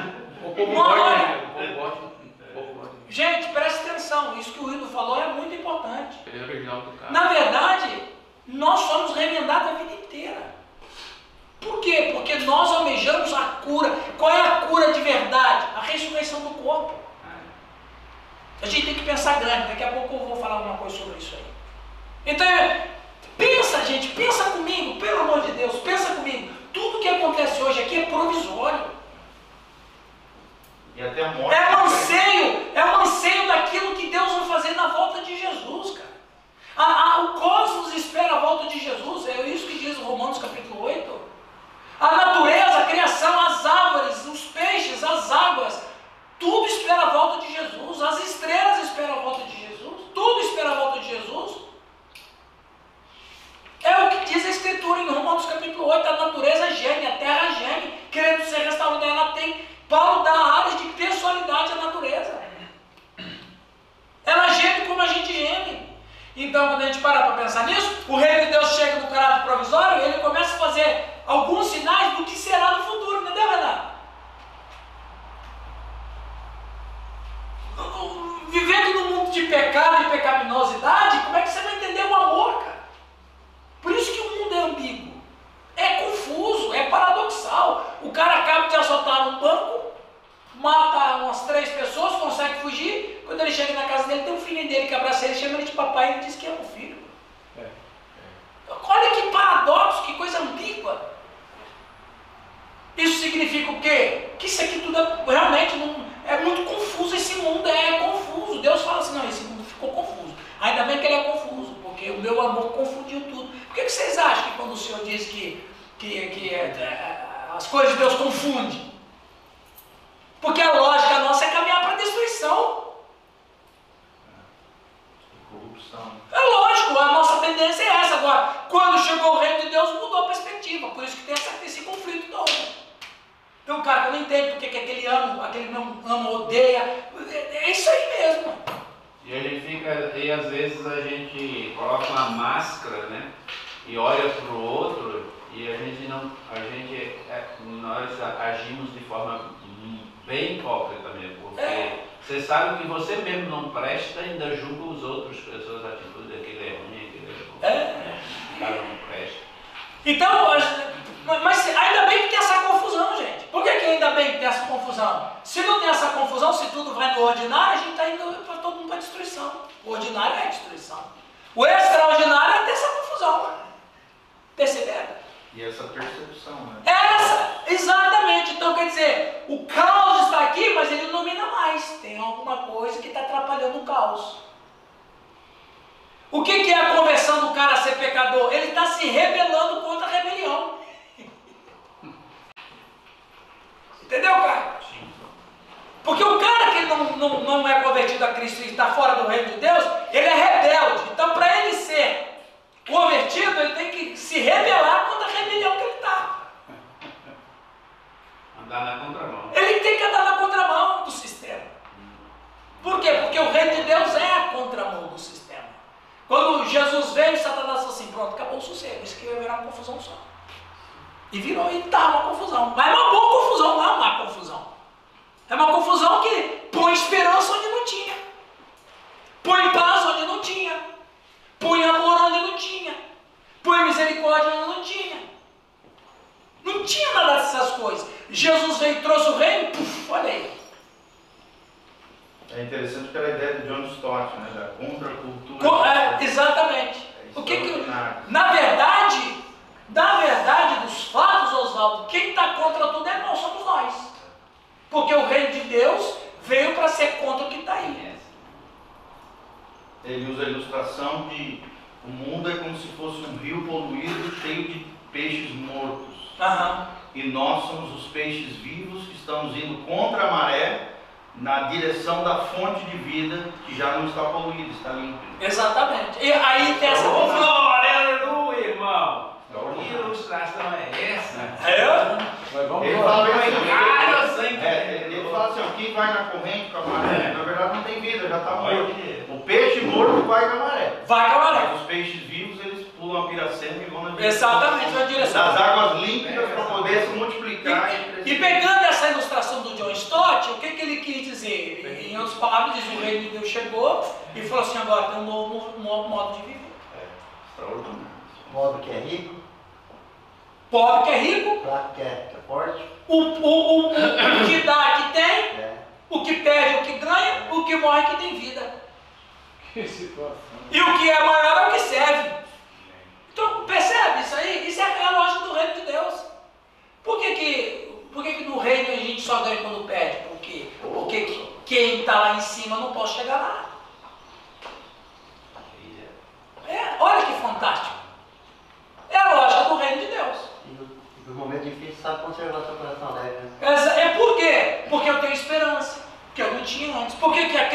O povo gosta, né? O povo gosta. O povo gosta. Gente, preste atenção, isso que o Rino falou é muito importante. É. Na verdade, nós somos remendados a vida inteira. Por quê? Porque nós almejamos a cura. Qual é a cura de verdade? A ressurreição do corpo. A gente tem que pensar grande, daqui a pouco eu vou falar alguma coisa sobre isso aí. Então, pensa, gente, pensa comigo, pelo amor de Deus, pensa comigo. Tudo que acontece hoje aqui é provisório. E até a morte. É um anseio, é um anseio daquilo que Deus vai fazer na volta de Jesus,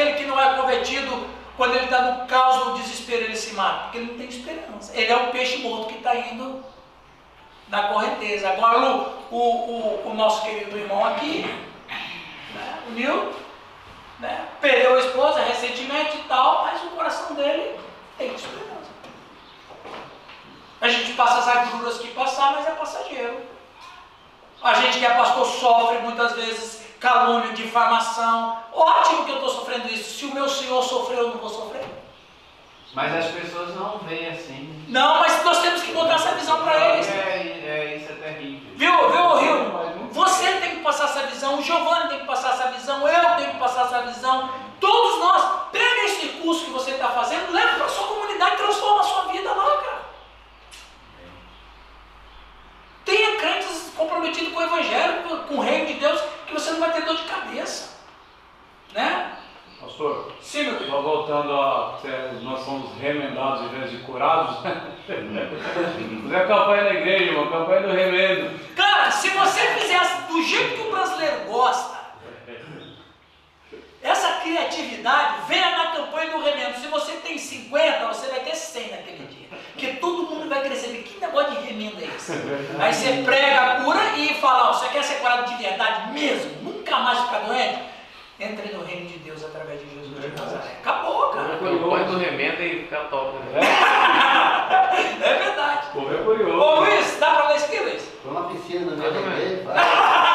aquele que não é convertido, quando ele está no caos, do desespero, ele se mata, porque ele não tem esperança. Ele é um peixe morto que está indo na correnteza. Agora, o, o, o, o nosso querido irmão aqui, né, o Nil, né, perdeu a esposa recentemente e tal, mas o coração dele tem esperança. A gente passa as agruras que passar, mas é passageiro. A gente que é pastor sofre muitas vezes calúnia, difamação. Ótimo que eu estou sofrendo isso. Se o meu Senhor sofreu, eu não vou sofrer. Mas as pessoas não veem assim. Não, mas nós temos que mudar essa visão para é, eles. É, é, isso é terrível. Viu, viu, Rio? Você tem que passar essa visão, o Giovanni tem que passar essa visão, eu tenho que passar essa visão. Todos nós, pega esse curso que você está fazendo, leva para sua comunidade, transforma a sua vida lá, cara. crentes comprometidos com o Evangelho, com o reino de Deus, que você não vai ter dor de cabeça. Né? Pastor, Sim, meu só voltando a. Nós somos remendados em vez de curados. [laughs] Não é campanha da igreja, irmão, campanha do remendo. Cara, se você fizesse do jeito que o brasileiro gosta, essa criatividade, venha na campanha do remendo. Se você tem 50, você vai ter 100 naquele dia. Porque todo mundo vai querer saber que negócio de remendo é esse. Aí você prega a cura e fala, ó, você quer ser curado de verdade mesmo? Nunca mais ficar doente? Entre no reino de Deus através de Jesus de Nazaré. Acabou, cara. Põe do remendo e fica top. Né? [laughs] É verdade. Correr Ô curioso. Luiz, dá pra ler isso aqui, Luiz? Tô na piscina no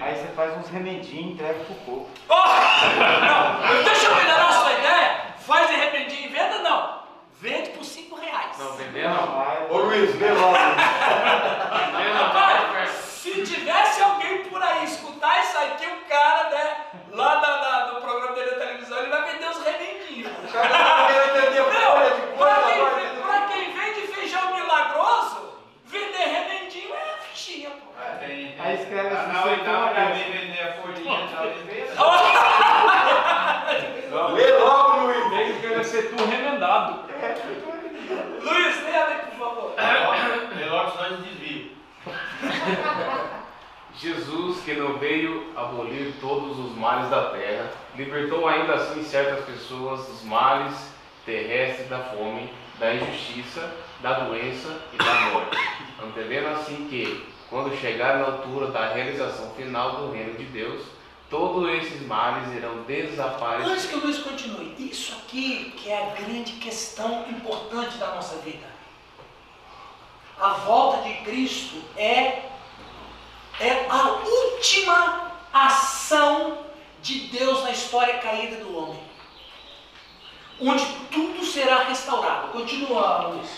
Aí você faz uns remedinhos e entrega pro povo. Ó, não, deixa eu melhorar a sua ideia. Faz de repente em venda, não. Vende por 5 reais. Não, vender não. Vai. Ô Luiz, vê logo. [laughs] Vender não. Rapaz, se tivesse alguém por aí escutar isso aqui, o cara, né, lá na- na- no programa dele da televisão, ele vai vender os remendinhos. O cara tá querendo entender de coisa, pra quem, pra quem vende feijão milagroso, vender remendinho Tem, Aí escreve assim, na oitava toma já vem vender a folhinha de oliveira. Lê logo, Luiz. Tem que escrever ser tu remendado. Luiz, leia aí, por favor. Lê logo, senão eles desviam. Jesus, que não veio abolir todos os males da terra, libertou ainda assim certas pessoas dos males terrestres da fome, da injustiça, da doença e da morte, entendendo assim que, quando chegar na altura da realização final do reino de Deus, todos esses males irão Antes desaparecer. que o Luiz continue, isso aqui que é a grande questão importante da nossa vida. A volta de Cristo é, é a última ação de Deus na história caída do homem. Onde tudo será restaurado. Continua, Luiz.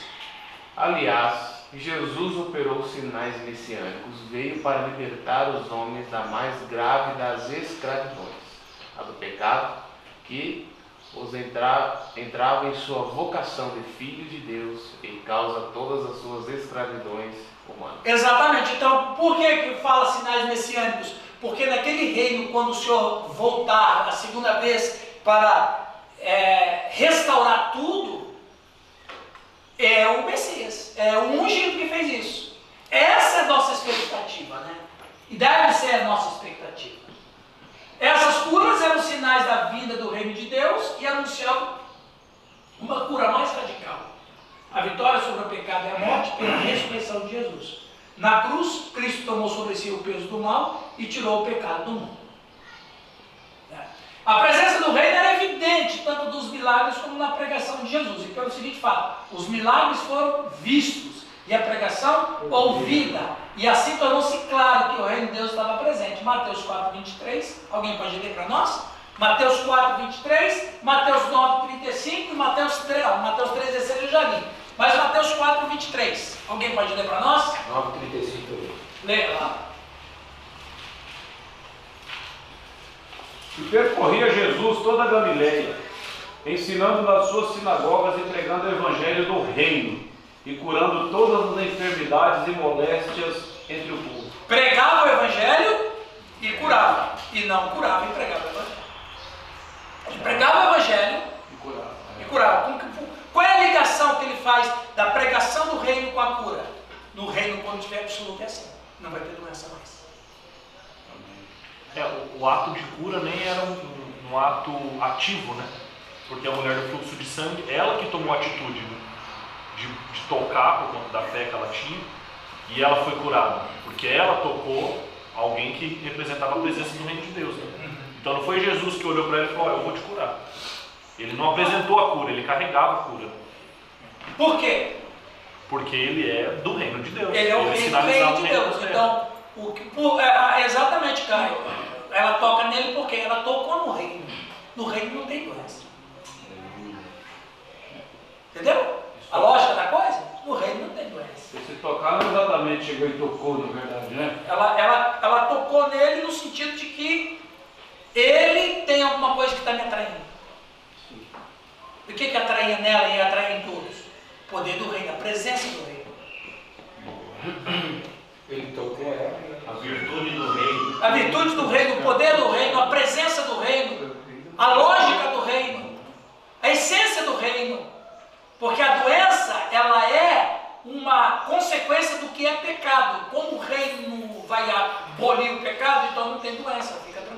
Aliás, Jesus operou sinais messiânicos, veio para libertar os homens da mais grave das escravidões, a do pecado, que os entra, entrava em sua vocação de filho de Deus e causa todas as suas escravidões humanas. Exatamente. Então, por que que fala sinais messiânicos? Porque naquele reino, quando o Senhor voltar a segunda vez para é, restaurar tudo, é o Messias, é o ungido que fez isso. Essa é a nossa expectativa, né? E deve ser a nossa expectativa. Essas curas eram sinais da vinda do reino de Deus e anunciavam uma cura mais radical. A vitória sobre o pecado e a morte pela ressurreição de Jesus. Na cruz, Cristo tomou sobre si o peso do mal e tirou o pecado do mundo. É. A presença do reino era evidente, tanto dos milagres como na pregação de Jesus. E pelo seguinte fato, os milagres foram vistos e a pregação ouvida. E assim tornou-se claro que o reino de Deus estava presente. Mateus 4, 23. Alguém pode ler para nós? Mateus 4, 23, Mateus 9, 35 e Mateus 3, ó, Mateus 3, 16 eu já li. Mas Mateus 4, 23. Alguém pode ler para nós? 9,35. Leia lá. E percorria Jesus toda a Galileia, ensinando nas suas sinagogas e pregando o evangelho do reino, e curando todas as enfermidades e moléstias entre o povo. Pregava o evangelho e curava. E não curava e pregava o evangelho. Ele pregava o evangelho E curava. e curava. Qual é a ligação que ele faz da pregação do reino com a cura? No reino, quando tiver absoluto, é assim. Não vai ter doença mais. É, o, o ato de cura nem era um, um- ato ativo, né? Porque a mulher do fluxo de sangue, ela que tomou a atitude né? de, de tocar por conta da fé que ela tinha, e ela foi curada. Porque ela tocou alguém que representava a presença do reino de Deus. Né? Então não foi Jesus que olhou para ela e falou: "Ó, Eu vou te curar. Ele não apresentou a cura, ele carregava a cura. Por quê? Porque ele é do reino de Deus. Ele é o reino, sinalizava reino o de reino Deus. Então, o que, por- é, exatamente, Caio. Ela toca nele porque ela tocou no reino. No reino não tem doença. Entendeu? A lógica da coisa? No reino não tem doença. Se tocar não exatamente chegou e tocou, na verdade, né? Ela, ela, ela tocou nele no sentido de que ele tem alguma coisa que está me atraindo. O que, que atraía nela e atrai em todos? O poder do reino, a presença do reino. Ele tocou ela. A virtude do reino. A virtude do reino, o poder do reino, a presença do reino, a lógica do reino, a a essência do reino. Porque a doença, ela é uma consequência do que é pecado. Como o reino vai abolir o pecado, então não tem doença, fica tranquilo.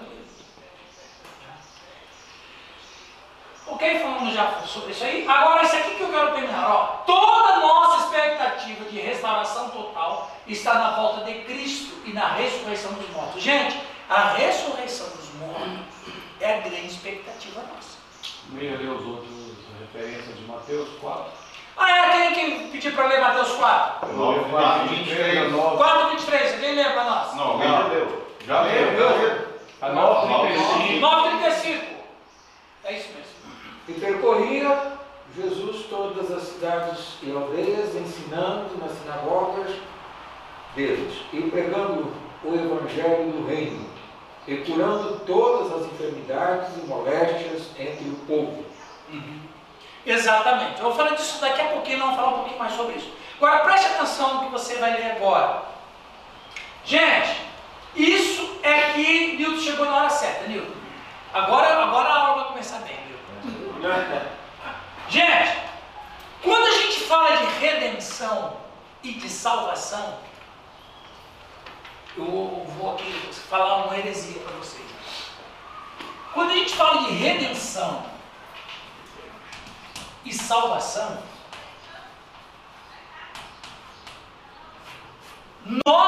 Ok, falamos já sobre isso aí. Agora, isso aqui que eu quero terminar. Ó, toda nossa expectativa de restauração total está na volta de Cristo e na ressurreição dos mortos. Gente, a ressurreição dos mortos é a grande expectativa nossa. Meia ler os outros referências de Mateus 4. Ah, é? Quem que pediu para ler Mateus 4? Eu vou ler 4, 23, 9. 4, 23. Quem lê para nós? Não, alguém já leu. Já leu, já leu. A 9, 35. 9, 35. É isso mesmo. E percorria Jesus todas as cidades e aldeias, ensinando nas sinagogas deles e pregando o evangelho do reino e curando todas as enfermidades e moléstias entre o povo. Exatamente. Eu vou falar disso daqui a pouquinho, vamos falar um pouquinho mais sobre isso. Agora preste atenção no que você vai ler agora. Gente, isso é que Nilton chegou na hora certa, Nilton. Agora, agora a aula vai começar bem. Gente, quando a gente fala de redenção e de salvação, eu vou aqui falar uma heresia para vocês. Quando a gente fala de redenção e salvação, nós,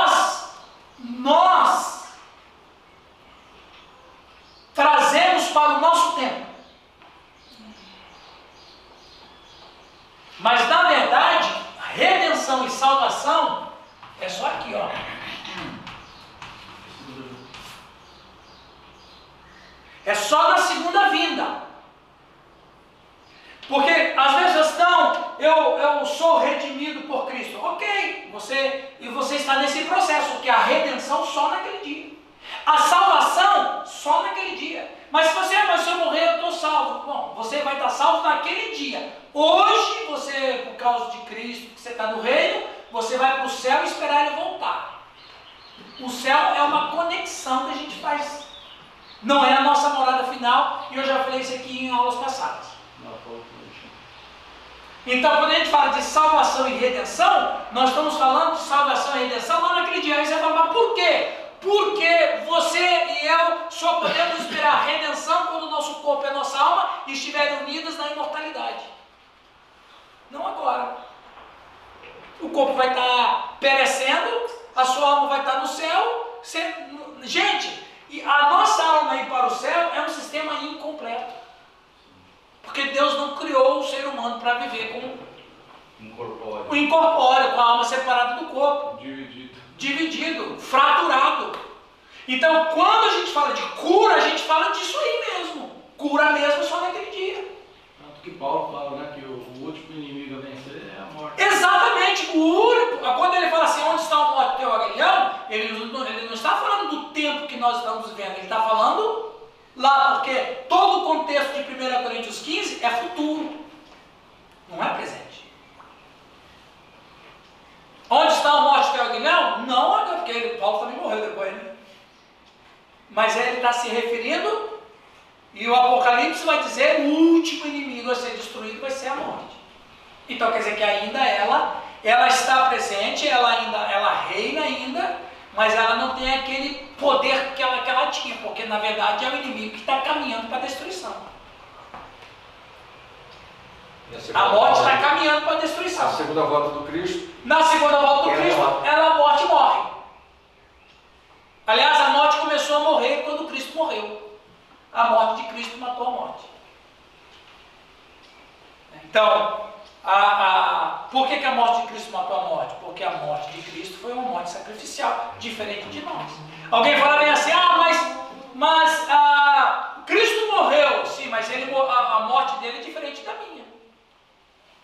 Então, a, a, por que, que a morte de Cristo matou a morte? Porque a morte de Cristo foi uma morte sacrificial, diferente de nós. Alguém fala bem assim, ah, mas, mas ah, Cristo morreu. Sim, mas ele, a, a morte dele é diferente da minha.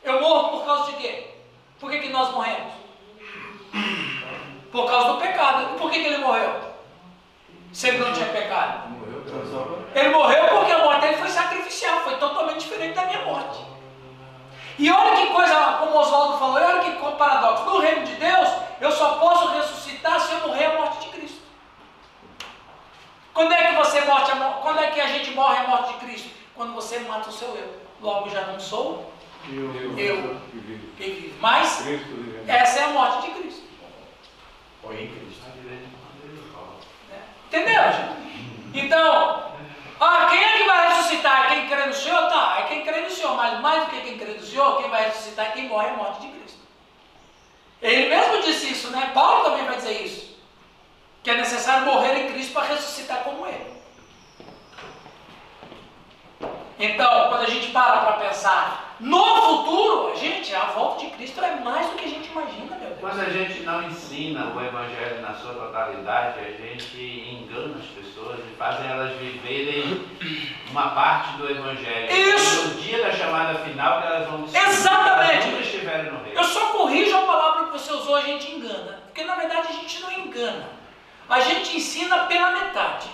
Eu morro por causa de quê? Por que, que nós morremos? Por causa do pecado. E por que, que ele morreu? Se ele não tinha pecado. Ele morreu porque a morte dele foi sacrificial, foi totalmente diferente da minha morte. E olha que coisa, como Oswaldo falou, e olha que paradoxo. No reino de Deus, eu só posso ressuscitar se eu morrer a morte de Cristo. Quando é que você morre a Quando é que a gente morre a morte de Cristo? Quando você mata o seu eu. logo já não sou Eu, Eu. quem vive. Mas essa é a morte de Cristo. Foi em Cristo. Entendeu, gente? Então, ah, quem é que vai ressuscitar? Quem crê no Senhor? Tá, é quem crê no Senhor, mas mais do que quem crê no Senhor, quem vai ressuscitar é quem morre a morte de Cristo. Ele mesmo disse isso, né? Paulo também vai dizer isso. Que é necessário morrer em Cristo para ressuscitar como ele. Então, quando a gente para para pensar no futuro, gente, a volta de Cristo é mais do que a gente imagina, meu Deus. Quando a gente não ensina o Evangelho na sua totalidade, a gente engana as pessoas e fazem elas viverem uma parte do Evangelho. Isso. E no dia da chamada final que elas vão descobrir Exatamente. elas nunca estiveram no reino. Eu só corrijo a palavra que você usou, a gente engana. Porque na verdade a gente não engana. A gente ensina pela metade.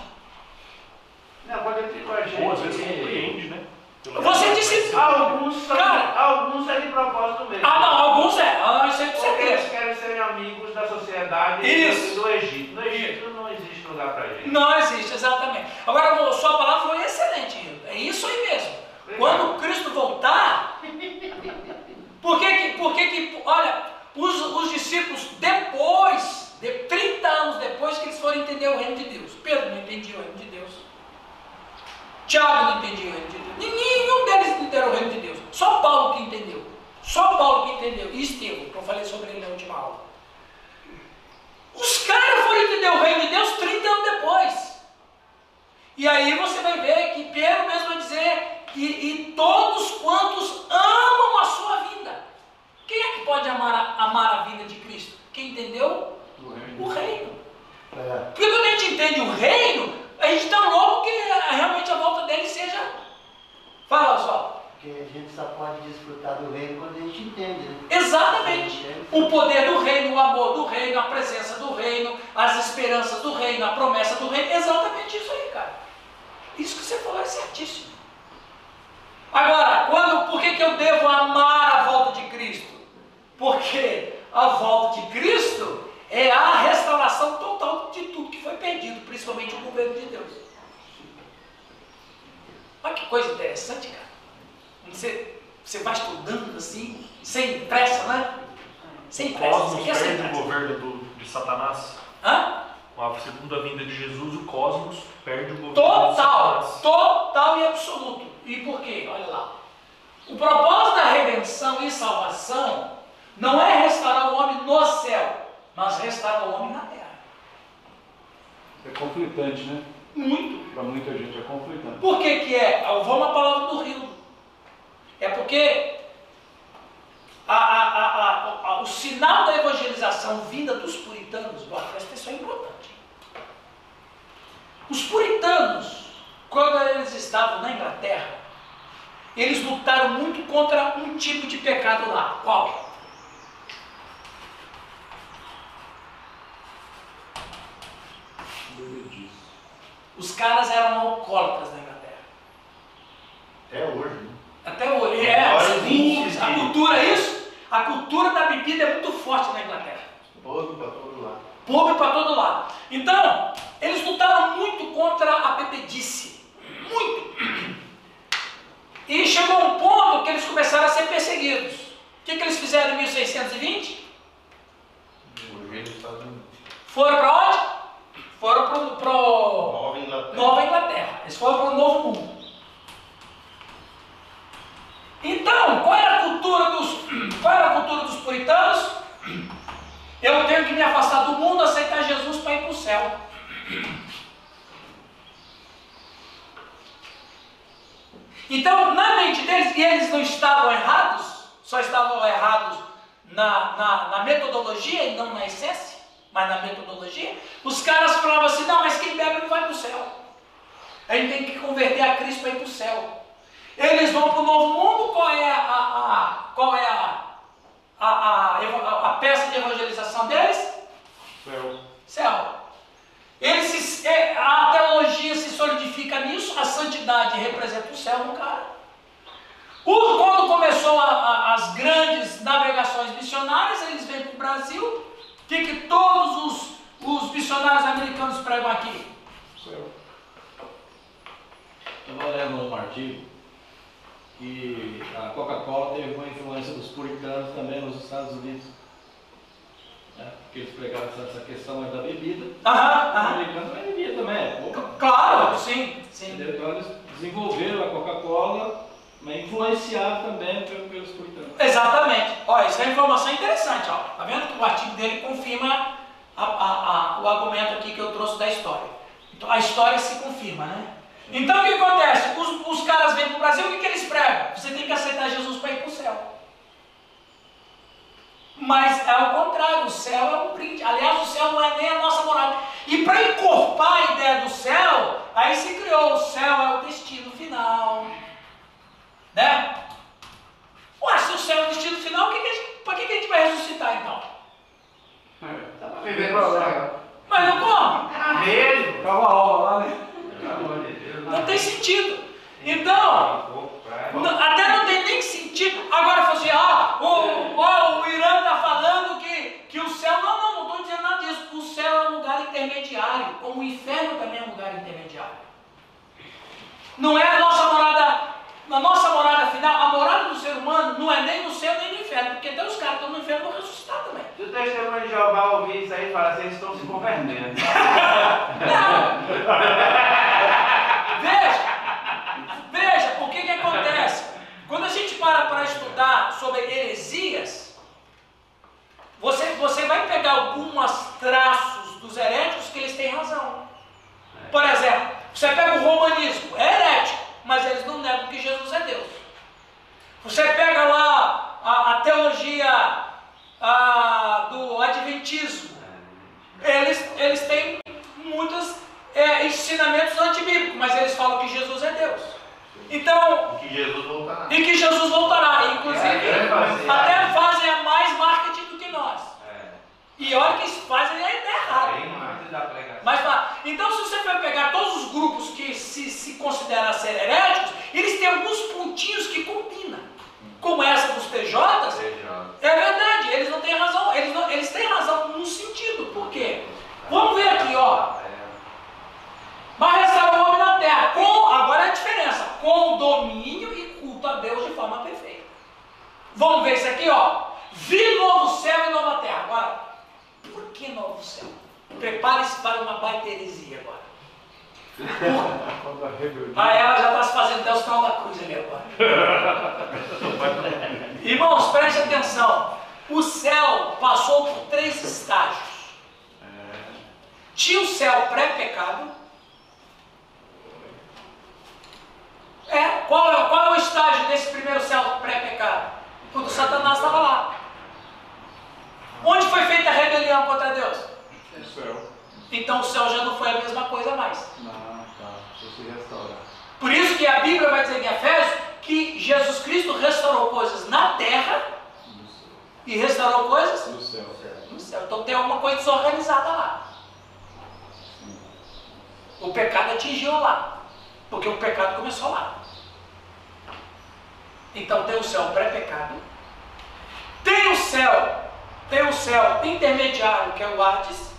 Não, pode ter com a gente. Ou às vezes compreende, né? Você disse. Alguns são, Cara. alguns é de propósito mesmo. Ah, não, alguns é. Ah, isso aí com Porque eles querem serem amigos da sociedade Isso. do Egito. No Egito não existe lugar pra gente. Não existe, exatamente. Agora, sua palavra foi excelente. É isso aí mesmo. Quando Cristo voltar, por que que, por que, que olha, os, os discípulos, depois, de 30 anos depois que eles foram entender o reino de Deus, Pedro não entendia o reino de Deus, Tiago não entendia o reino de Deus, nenhum deles entenderam o reino de Deus, só Paulo que entendeu, só Paulo que entendeu, e Estevão, que eu falei sobre ele na última aula. Os caras foram entender o reino de Deus 30 anos depois. E aí você vai ver que Pedro mesmo vai dizer, e, e todos quantos amam a sua vinda. Quem é que pode amar a, amar a vinda de Cristo? Quem entendeu Do reino. o reino. É, Porque quando a gente entende o reino, a gente está louco que realmente a volta dele seja. Fala, Oswaldo. porque a gente só pode desfrutar do reino quando a gente entende, né? Exatamente. O poder do reino, o amor do reino, a presença do reino, as esperanças do reino, a promessa do reino. Exatamente isso aí, cara. Isso que você falou é certíssimo. Agora, quando, por que, que eu devo amar a volta de Cristo? Porque a volta de Cristo é a restauração total de tudo que foi perdido, principalmente o governo de Deus. Olha que coisa interessante, cara. Você, você vai estudando assim, sem pressa, né? Sem O pressa. Você cosmos sem perde o governo do, de Satanás. Hã? Com a segunda vinda de Jesus, o cosmos perde o governo de Total, Satanás. total e absoluto. E por quê? Olha lá. O propósito da redenção e salvação não é restaurar o homem no céu, mas restaurar o homem na terra. É conflitante, né? Muito. Para muita gente é conflitante. Por que que é? Eu vou na palavra do rio. É porque a- a- a- o sinal da evangelização vinda dos puritanos, presta atenção, é importante. Os puritanos, quando eles estavam na Inglaterra, eles lutaram muito contra um tipo de pecado lá. Qual? Os caras eram alcoólatras na Inglaterra. Até hoje, né? Até hoje. É, existe a cultura é isso? A cultura da bebida é muito forte na Inglaterra. Todo para todo lado. Pobre para todo lado. Então, eles lutaram muito contra a bebedice. Muito. E chegou um ponto que eles começaram a ser perseguidos. O que, que eles fizeram em 1620? Hoje dos Estados Unidos. Foram para onde? Foram para Nova Inglaterra. Nova Inglaterra. Eles foram para o Novo Mundo. Então, qual era a cultura dos, [clears throat] qual era a cultura dos puritanos? [clears throat] Eu tenho que me afastar do mundo, aceitar Jesus para ir para o céu. [clears throat] Então, na mente deles, e eles não estavam errados, só estavam errados na, na, na metodologia e não na essência, mas na metodologia, os caras falavam assim, não, mas quem bebe não vai para o céu. A gente tem que converter a Cristo para ir para o céu. Eles vão para o novo mundo, qual é a, a- a- qual é a, a, a, peça de evangelização deles? Céu. Céu. Eles se- é, a teologia se solidifica nisso, a santidade representa o céu no cara. O- quando começou as grandes navegações missionárias, eles vêm para o Brasil. O que, que todos os, os missionários americanos pregam aqui? Estava lendo um artigo que a Coca-Cola teve uma influência dos puritanos também nos Estados Unidos. Né? Porque eles pegaram essa, questão aí da bebida. Aham, O aham. americano também bebia também, é. Claro, sim, sim. Entendeu? Então eles desenvolveram a Coca-Cola, mas influenciados também pelo- pelos puritanos. Exatamente. Olha, isso é uma informação interessante. Ó. Tá vendo que o artigo dele confirma a- a- a- o argumento aqui que eu trouxe da história. Então, a história se confirma, né? Então o que acontece? Os, os caras vêm para o Brasil, o que, que eles pregam? Você tem que aceitar Jesus para ir para o céu. Mas é o contrário, o céu é um brinde. Aliás, o céu não é nem a nossa morada. E para encorpar a ideia do céu, aí se criou: o céu é o destino final. Né? Ué, se o céu é o destino final, que que gente- que, que a gente vai ressuscitar então? Tá pra viver no céu. Mas não como? Mesmo? Ficava aula lá, né? Não tem sentido. Então, Até não tem nem sentido. Agora, fala assim, ah, o, ó, o Irã está falando que, que o céu. Não, não, não estou dizendo nada disso. O céu é um lugar intermediário, como o inferno também é um lugar intermediário. Não é a nossa morada, a nossa morada final, a morada do ser humano não é nem no céu nem no inferno, porque até os caras estão no inferno vão ressuscitar também. Se o testemunho de Jeová ouvir isso aí, fala assim, eles estão se convertendo. Veja, veja, o que, que acontece? Quando a gente para para estudar sobre heresias, você, você vai pegar alguns traços dos heréticos que eles têm razão. Por exemplo, você pega o romanismo, é herético, mas eles não negam que Jesus é Deus. Você pega lá a, a teologia ah, do adventismo, eles, eles têm muitos é, ensinamentos antibíblicos, mas eles falam que Jesus é Deus. Então, Que Jesus voltará. e que Jesus voltará, inclusive, É, é, até fazem a mais marketing do que nós. É. E olha que fazem é errado. Pregação. Mas, fa- então, se você for pegar todos os grupos que se, se consideram ser heréticos, eles têm alguns pontinhos que combinam. Como essa dos TJs, é verdade, eles não têm razão, eles, não, eles têm razão num sentido. Por quê? Vamos ver aqui, ó. Mas restaura o homem na terra. Com, agora é a diferença. Com domínio e culto a Deus de forma perfeita. Vamos ver isso aqui, ó. Vi novo céu e nova terra. Agora, por que novo céu? Prepare-se para uma baita heresia agora. [laughs] Ah, ela já está se fazendo Deus final da cruz ali agora. [laughs] Irmãos, preste atenção. O céu passou por três estágios. Tinha o céu pré-pecado. É, qual, é, qual é o estágio desse primeiro céu pré-pecado? Quando Satanás estava lá. Onde foi feita a rebelião contra Deus? O céu. Então o céu já não foi a mesma coisa mais. Ah, tá. Deixa se restaurar. Por isso que a Bíblia vai dizer em Efésios que Jesus Cristo restaurou coisas na terra e restaurou coisas No céu. no céu. Então tem alguma coisa desorganizada lá. O pecado atingiu lá. Porque o pecado começou lá. Então tem o céu pré-pecado. Tem o céu, tem o céu intermediário, que é o Hades,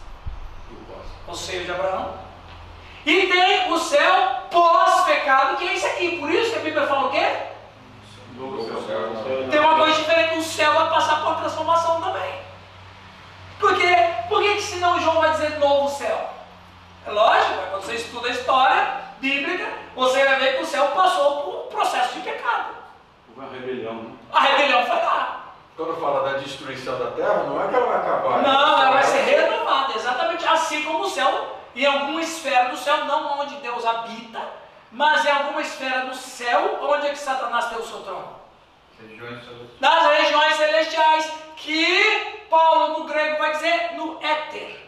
o seio de Abraão. E tem o céu pós-pecado, que é esse aqui. Por isso que a Bíblia fala o quê? Tem uma coisa diferente, o céu vai passar por transformação também. Por quê? Por que, que senão João vai dizer novo céu? É lógico, quando você estuda a história bíblica, você vai ver que o céu passou por um processo de pecado. Uma rebelião, né? A rebelião foi lá. Quando fala da destruição da terra, não é que ela vai acabar. Não, ela vai ser renovada, exatamente assim como o céu, em alguma esfera do céu, não onde Deus habita, mas em alguma esfera do céu, onde é que Satanás tem o seu trono? Regiões nas regiões celestiais, que Paulo no grego vai dizer no éter.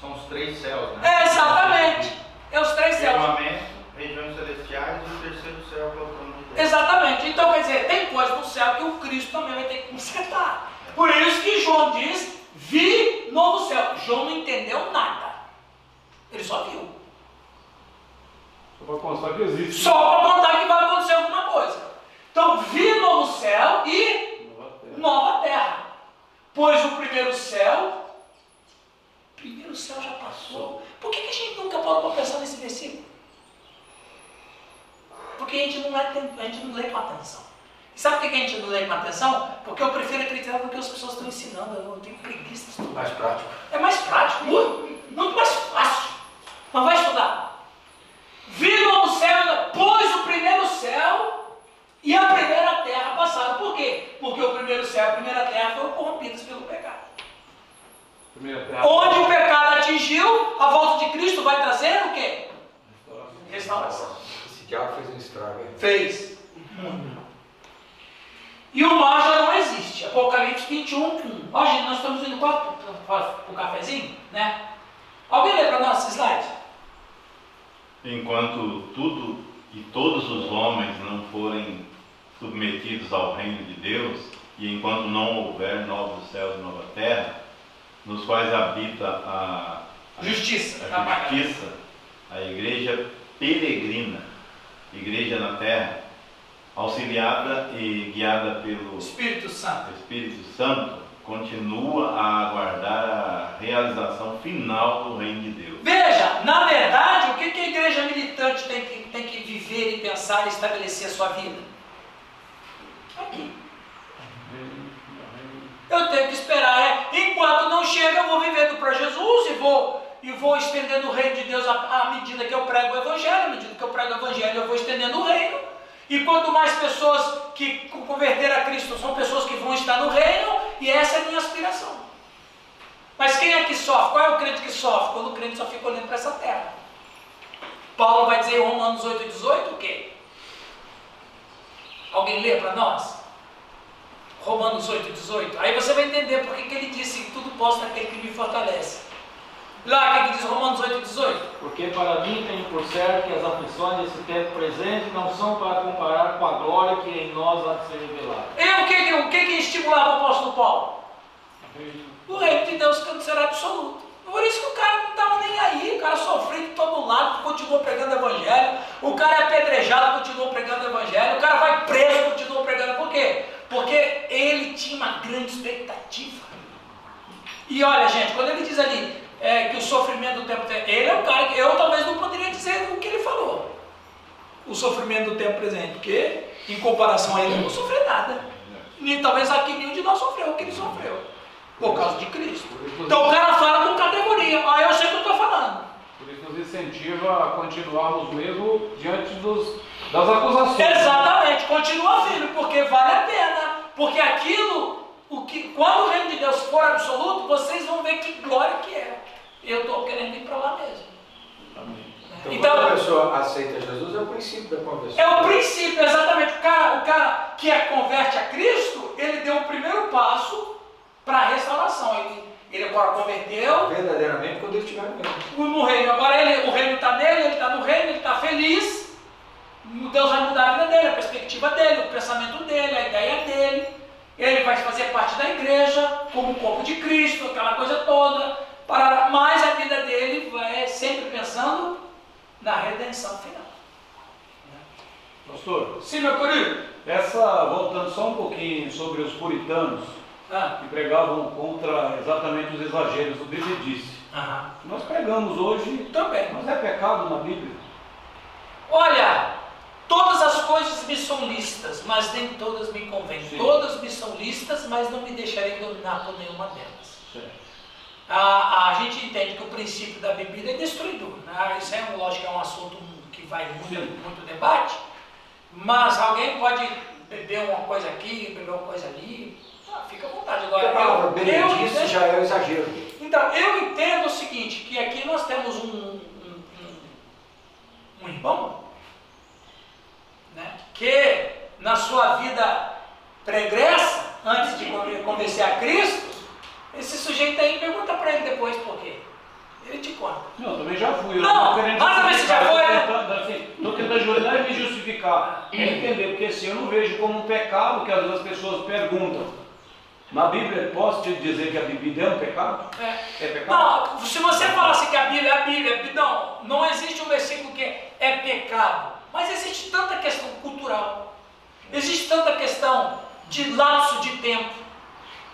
São os três céus, né? É, exatamente. É os três céus. Firmamento, regiões celestiais e o terceiro céu que é o trono de Deus. Exatamente. Então quer dizer, tem coisa no céu que o Cristo também vai ter que consertar. Por isso que João diz, vi novo céu. João não entendeu nada. Ele só viu. Só para constar que existe. Só para contar que vai acontecer alguma coisa. Então, vi novo céu e Nova terra. nova terra. Pois o primeiro céu, o primeiro céu já passou. Por que, que a gente nunca parou para pensar nesse versículo? E sabe por que a gente não lê com atenção? Porque eu prefiro acreditar no que as pessoas estão ensinando. Eu não tenho preguiça de estudar. Mais prático. É mais prático, muito, muito mais fácil. Mas vai estudar. Viram no céu, pois o primeiro céu e a primeira terra passaram. Por quê? Porque o primeiro céu e a primeira terra foram corrompidos pelo pecado. Onde o pecado atingiu, a volta de Cristo vai trazer o quê? Restauração. Diabo fez um estrago. hein? Fez. E o mar já não existe. Apocalipse 21, 1. Ó, gente, nós estamos indo para o cafezinho, né? Alguém lê para nós esse slide? Enquanto tudo e todos os homens não forem submetidos ao reino de Deus, e enquanto não houver novos céus e nova terra, nos quais habita a, a Justiça. a justiça, a igreja peregrina, igreja na terra, auxiliada e guiada pelo Espírito Santo. Espírito Santo, continua a aguardar a realização final do reino de Deus. Veja, na verdade, o que, que a igreja militante tem que, tem que viver e pensar e estabelecer a sua vida? Aqui. Eu tenho que esperar, é, enquanto não chega, eu vou vivendo para Jesus e vou, e vvou estendendo o reino de Deus à, medida que eu prego o Evangelho, à medida que eu prego o Evangelho, eu vou estendendo o reino. E quanto mais pessoas que converter a Cristo são pessoas que vão estar no reino, e essa é a minha aspiração. Mas quem é que sofre? Qual é o crente que sofre? Quando o crente só fica olhando para essa terra. Paulo vai dizer em Romanos 8 e 18 o quê? Alguém lê para nós? Romanos 8 e 18. Aí você vai entender por que ele disse tudo posso naquele que me fortalece. Lá, o que, que diz Romanos 8 e 18? Porque para mim tenho por certo que as aflições desse tempo presente não são para comparar com a glória que em nós há de ser revelada. E o que, que, o que, que estimulava o apóstolo Paulo? O reino de Deus que será absoluto. Por isso que o cara não estava nem aí, o cara sofreu de todo lado, continuou pregando o evangelho, o cara é apedrejado, continuou pregando o evangelho, o cara vai preso, continuou pregando. Por quê? Porque ele tinha uma grande expectativa. E olha, gente, quando ele diz ali é, que o sofrimento do tempo. Ele é o cara que eu talvez não poderia dizer o que ele falou. O sofrimento do tempo presente, porque em comparação a ele eu não sofri nada. Nem, talvez aqui nenhum de nós sofreu o que ele sofreu. Por causa de Cristo. Então o cara fala com categoria. Ah, eu sei o que eu estou falando. Por isso nos incentiva a continuarmos mesmo diante dos, das acusações. Exatamente, continua firme, porque vale a pena. Porque aquilo, o que, quando o reino de Deus for absoluto, vocês vão ver que glória que é. Eu estou querendo ir para lá mesmo. Então, Então- quando a pessoa aceita Jesus, é o princípio da conversão. É o princípio, exatamente. O cara, o cara que é, converte a Cristo, ele deu o primeiro passo para a restauração. Ele, ele agora converteu Verdadeiramente, quando ele estiver no reino. no reino. Agora ele, o reino está nele, ele está no reino, ele está feliz. Deus vai mudar a vida dele, a perspectiva dele, o pensamento dele, a ideia dele. Ele vai fazer parte da igreja, como o corpo de Cristo, aquela coisa toda. Para, mas a vida dele vai sempre pensando na redenção final. Pastor, Sim, meu querido? essa, voltando só um pouquinho sobre os puritanos, Ah, que pregavam contra exatamente os exageros do bebedice. aham. Nós pregamos hoje, Também. mas é pecado na Bíblia. Olha, todas as coisas me são listas, mas nem todas me convêm. Sim. Todas me são listas, mas não me deixarei dominar por nenhuma delas. A, a gente entende que o princípio da bebida é destruidor. Né? Isso é, lógico, é um assunto que vai muito, Sim. muito debate, mas alguém pode beber uma coisa aqui, beber uma coisa ali. Ah, fica à vontade. Agora, a palavra eu, eu benedice entendo- já é o exagero. então, eu entendo o seguinte, que aqui nós temos um, um, um- um irmão né, que na sua vida pregressa, antes de convencer a Cristo, esse sujeito aí pergunta para ele depois por quê. Ele te conta. Não, eu também já fui. eu Não, mas também você já foi, né? tentando, assim, tô tentando ajudar e me justificar. É entender, porque assim, eu não vejo como um pecado que às vezes as pessoas perguntam. Na Bíblia, posso te dizer que a bebida é um pecado? É. É pecado? Não, se você falasse que a Bíblia é a Bíblia, não, não existe um versículo que é pecado, mas existe tanta questão cultural, existe tanta questão de lapso de tempo,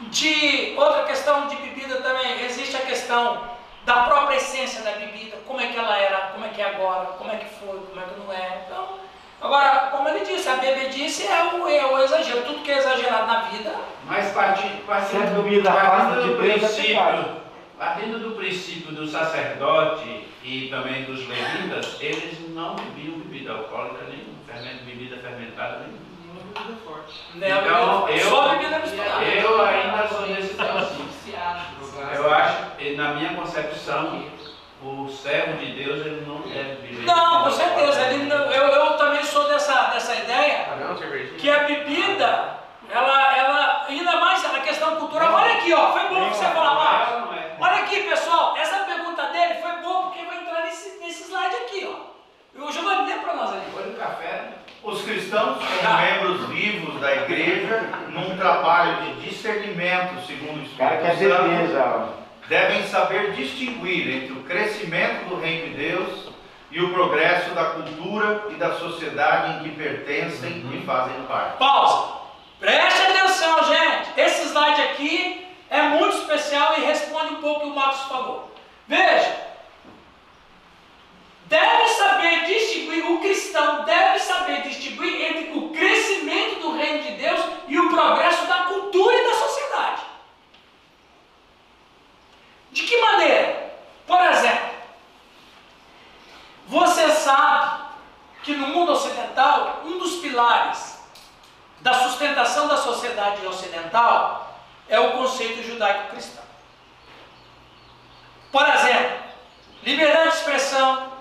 de outra questão de bebida também, existe a questão da própria essência da bebida, como é que ela era, como é que é agora, como é que foi, como é que não é. Então, Agora, como ele disse, a bebedice é o, é o exagero. Tudo que é exagerado na vida. Mas partindo, partindo, do é princípio, partindo do princípio do sacerdote e também dos levitas, eles não bebiam bebida alcoólica, nem fermento, bebida fermentada, nem nenhuma bebida forte. Né, Então, eu- só bebida misturada. Eu ainda sou desse princípio. Eu acho, na minha concepção, o servo de Deus ele não deve beber. Não, com certeza. Ele não- eu, eu também sou dessa, dessa ideia Tá que a bebida, ela, ela, ainda mais na questão cultural. Olha aqui, ó, foi bom que você falar mais. Ela não é. Olha aqui, pessoal, essa pergunta dele foi boa porque vai entrar nesse, nesse slide aqui, ó. O Giovanni, lê para nós ali. Foi no café, né? Os cristãos, como membros vivos da igreja, num trabalho de discernimento, segundo o O cara Espírito beber Santo, devem saber distinguir entre o crescimento do reino de Deus e o progresso da cultura e da sociedade em que pertencem e fazem parte. Pausa. Preste atenção, gente. Esse slide aqui é muito especial e responde um pouco o que o Marcos falou. Veja. Deve saber distinguir, o cristão deve saber distinguir entre o crescimento do reino de Deus e o progresso da cultura e da sociedade. De que maneira? Por exemplo, você sabe que no mundo ocidental, um dos pilares da sustentação da sociedade ocidental é o conceito judaico-cristão. Por exemplo, liberdade de expressão,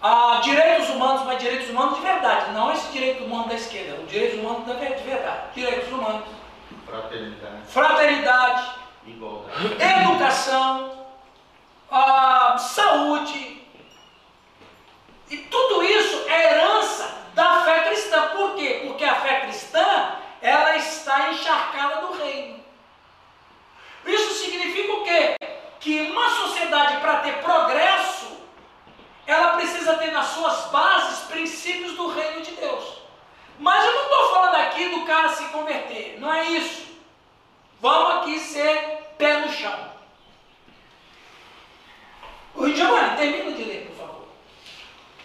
ah, direitos humanos, mas direitos humanos de verdade, não esse direito humano da esquerda, o direito humano de verdade, direitos humanos, Fraternidade. fraternidade, Igualdade. educação, ah, saúde. E tudo isso é herança da fé cristã. Por quê? Porque a fé cristã, ela está encharcada do reino. Isso significa o quê? Que uma sociedade, para ter progresso, ela precisa ter nas suas bases princípios do reino de Deus. Mas eu não estou falando aqui do cara se converter, não é isso. Vamos aqui ser pé no chão. O Giovanni, termina de ler, por favor.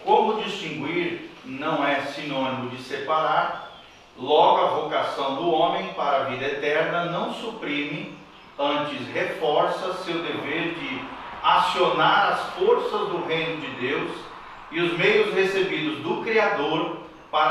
Como distinguir não é sinônimo de separar, logo a vocação do homem para a vida eterna não suprime, antes reforça seu dever de acionar as forças do reino de Deus e os meios recebidos do Criador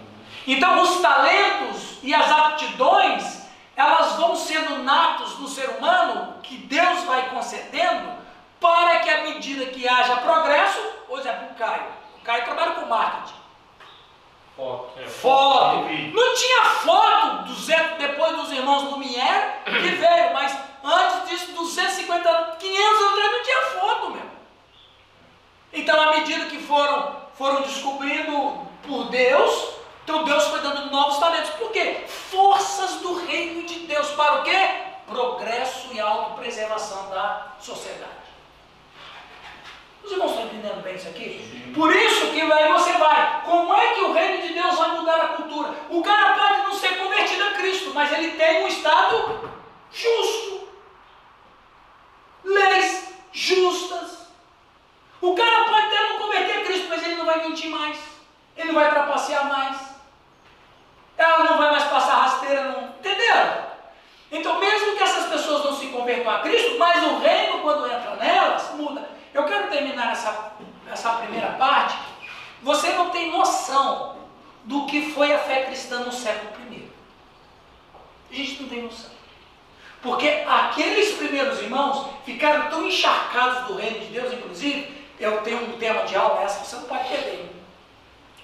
Então, os talentos e as aptidões, elas vão sendo natos no ser humano, que Deus vai concedendo, para que à medida que haja progresso, por exemplo, o Caio. O Caio trabalha com marketing. Foto. É, Foto. Não tinha foto do Zé, depois dos irmãos Lumière, que [clears throat] veio, mas antes disso, 250, 500 anos atrás, não tinha foto mesmo. Então, à medida que foram, foram descobrindo por Deus, então Deus foi dando novos talentos. Por quê? Forças do reino de Deus. Para o quê? Progresso e autopreservação da sociedade. Os irmãos estão entendendo bem isso aqui? Por isso que aí você vai. Como é que o reino de Deus vai mudar a cultura? O cara pode não ser convertido a Cristo, mas ele tem um estado justo. Leis justas. O cara pode até não converter a Cristo, mas ele não vai mentir mais. Ele não vai trapacear mais. Ela não vai mais passar rasteira, não. Entenderam? Então, mesmo que essas pessoas não se convertam a Cristo, mas o reino, quando entra nelas, muda. Eu quero terminar essa, essa primeira parte. Você não tem noção do que foi a fé cristã no século I. A gente não tem noção. Porque aqueles primeiros irmãos ficaram tão encharcados do reino de Deus, inclusive, eu tenho um tema de aula, essa você não pode perder.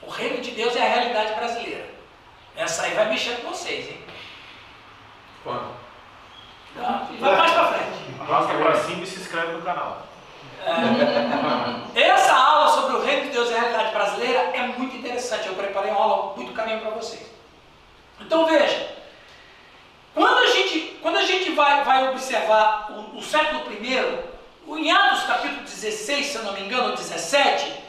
O reino de Deus é a realidade brasileira. Essa aí vai mexer com vocês, hein? Quando? Tá? Vai mais pra frente. Arrasta pra cima e se inscreve no canal. Essa aula sobre o reino de Deus e a realidade brasileira é muito interessante. Eu preparei uma aula muito carinho para vocês. Então veja, quando a gente, quando a gente vai, vai observar o, o século I, o em Atos capítulo 16, se eu não me engano, 17, é, é,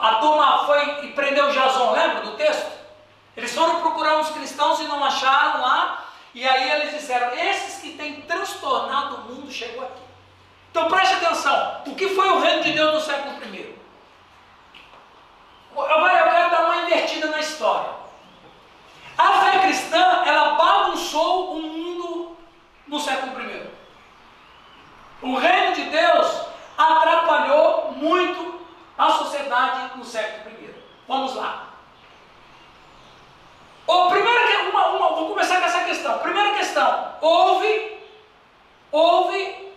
a turma foi e prendeu Jason, lembra do texto? Eles foram procurar uns cristãos e não acharam lá, e aí eles disseram: esses que têm transtornado o mundo chegou aqui. Então preste atenção, o que foi o reino de Deus no século I? Agora eu quero dar uma invertida na história. A fé cristã, ela bagunçou o mundo no século I. O reino de Deus atrapalhou muito a sociedade no século I. Vamos lá. O primeira, que- uma, uma, vou começar com essa questão. Primeira questão, houve, houve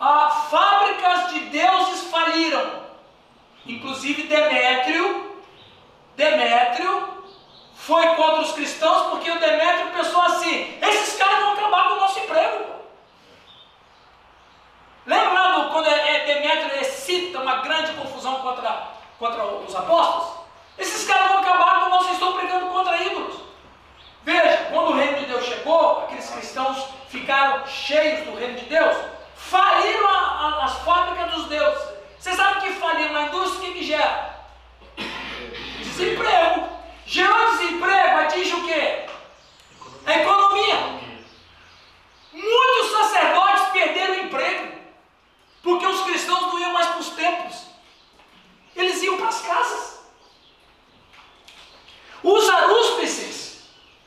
ah, fábricas de deuses faliram. Inclusive Demétrio, Demétrio foi contra os cristãos porque o Demétrio pensou assim: esses caras vão acabar com o nosso emprego. Pô." Lembra lá do, quando é, é Demétrio excita uma grande confusão contra, contra os apóstolos? Esses caras vão acabar com nós estão pregando contra ídolos. Veja, quando o reino de Deus chegou, aqueles cristãos ficaram cheios do reino de Deus, faliram a- a- as fábricas dos deuses. Você sabe que falir uma indústria, o que, que gera? Desemprego. Gerou desemprego, atinge o quê? A economia. Muitos sacerdotes perderam o emprego, porque os cristãos não iam mais para os templos, eles iam para as casas. Os arúspices,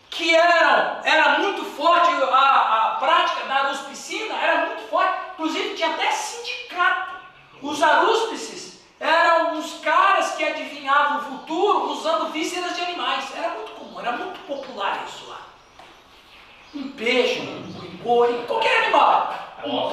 que eram, era muito forte, a, a prática da aruspicina era muito forte, inclusive tinha até sindicato. Os arúspices eram uns caras que adivinhavam o futuro usando vísceras de animais. Era muito comum, era muito popular isso lá. Um peixe, um boi, qualquer animal. Um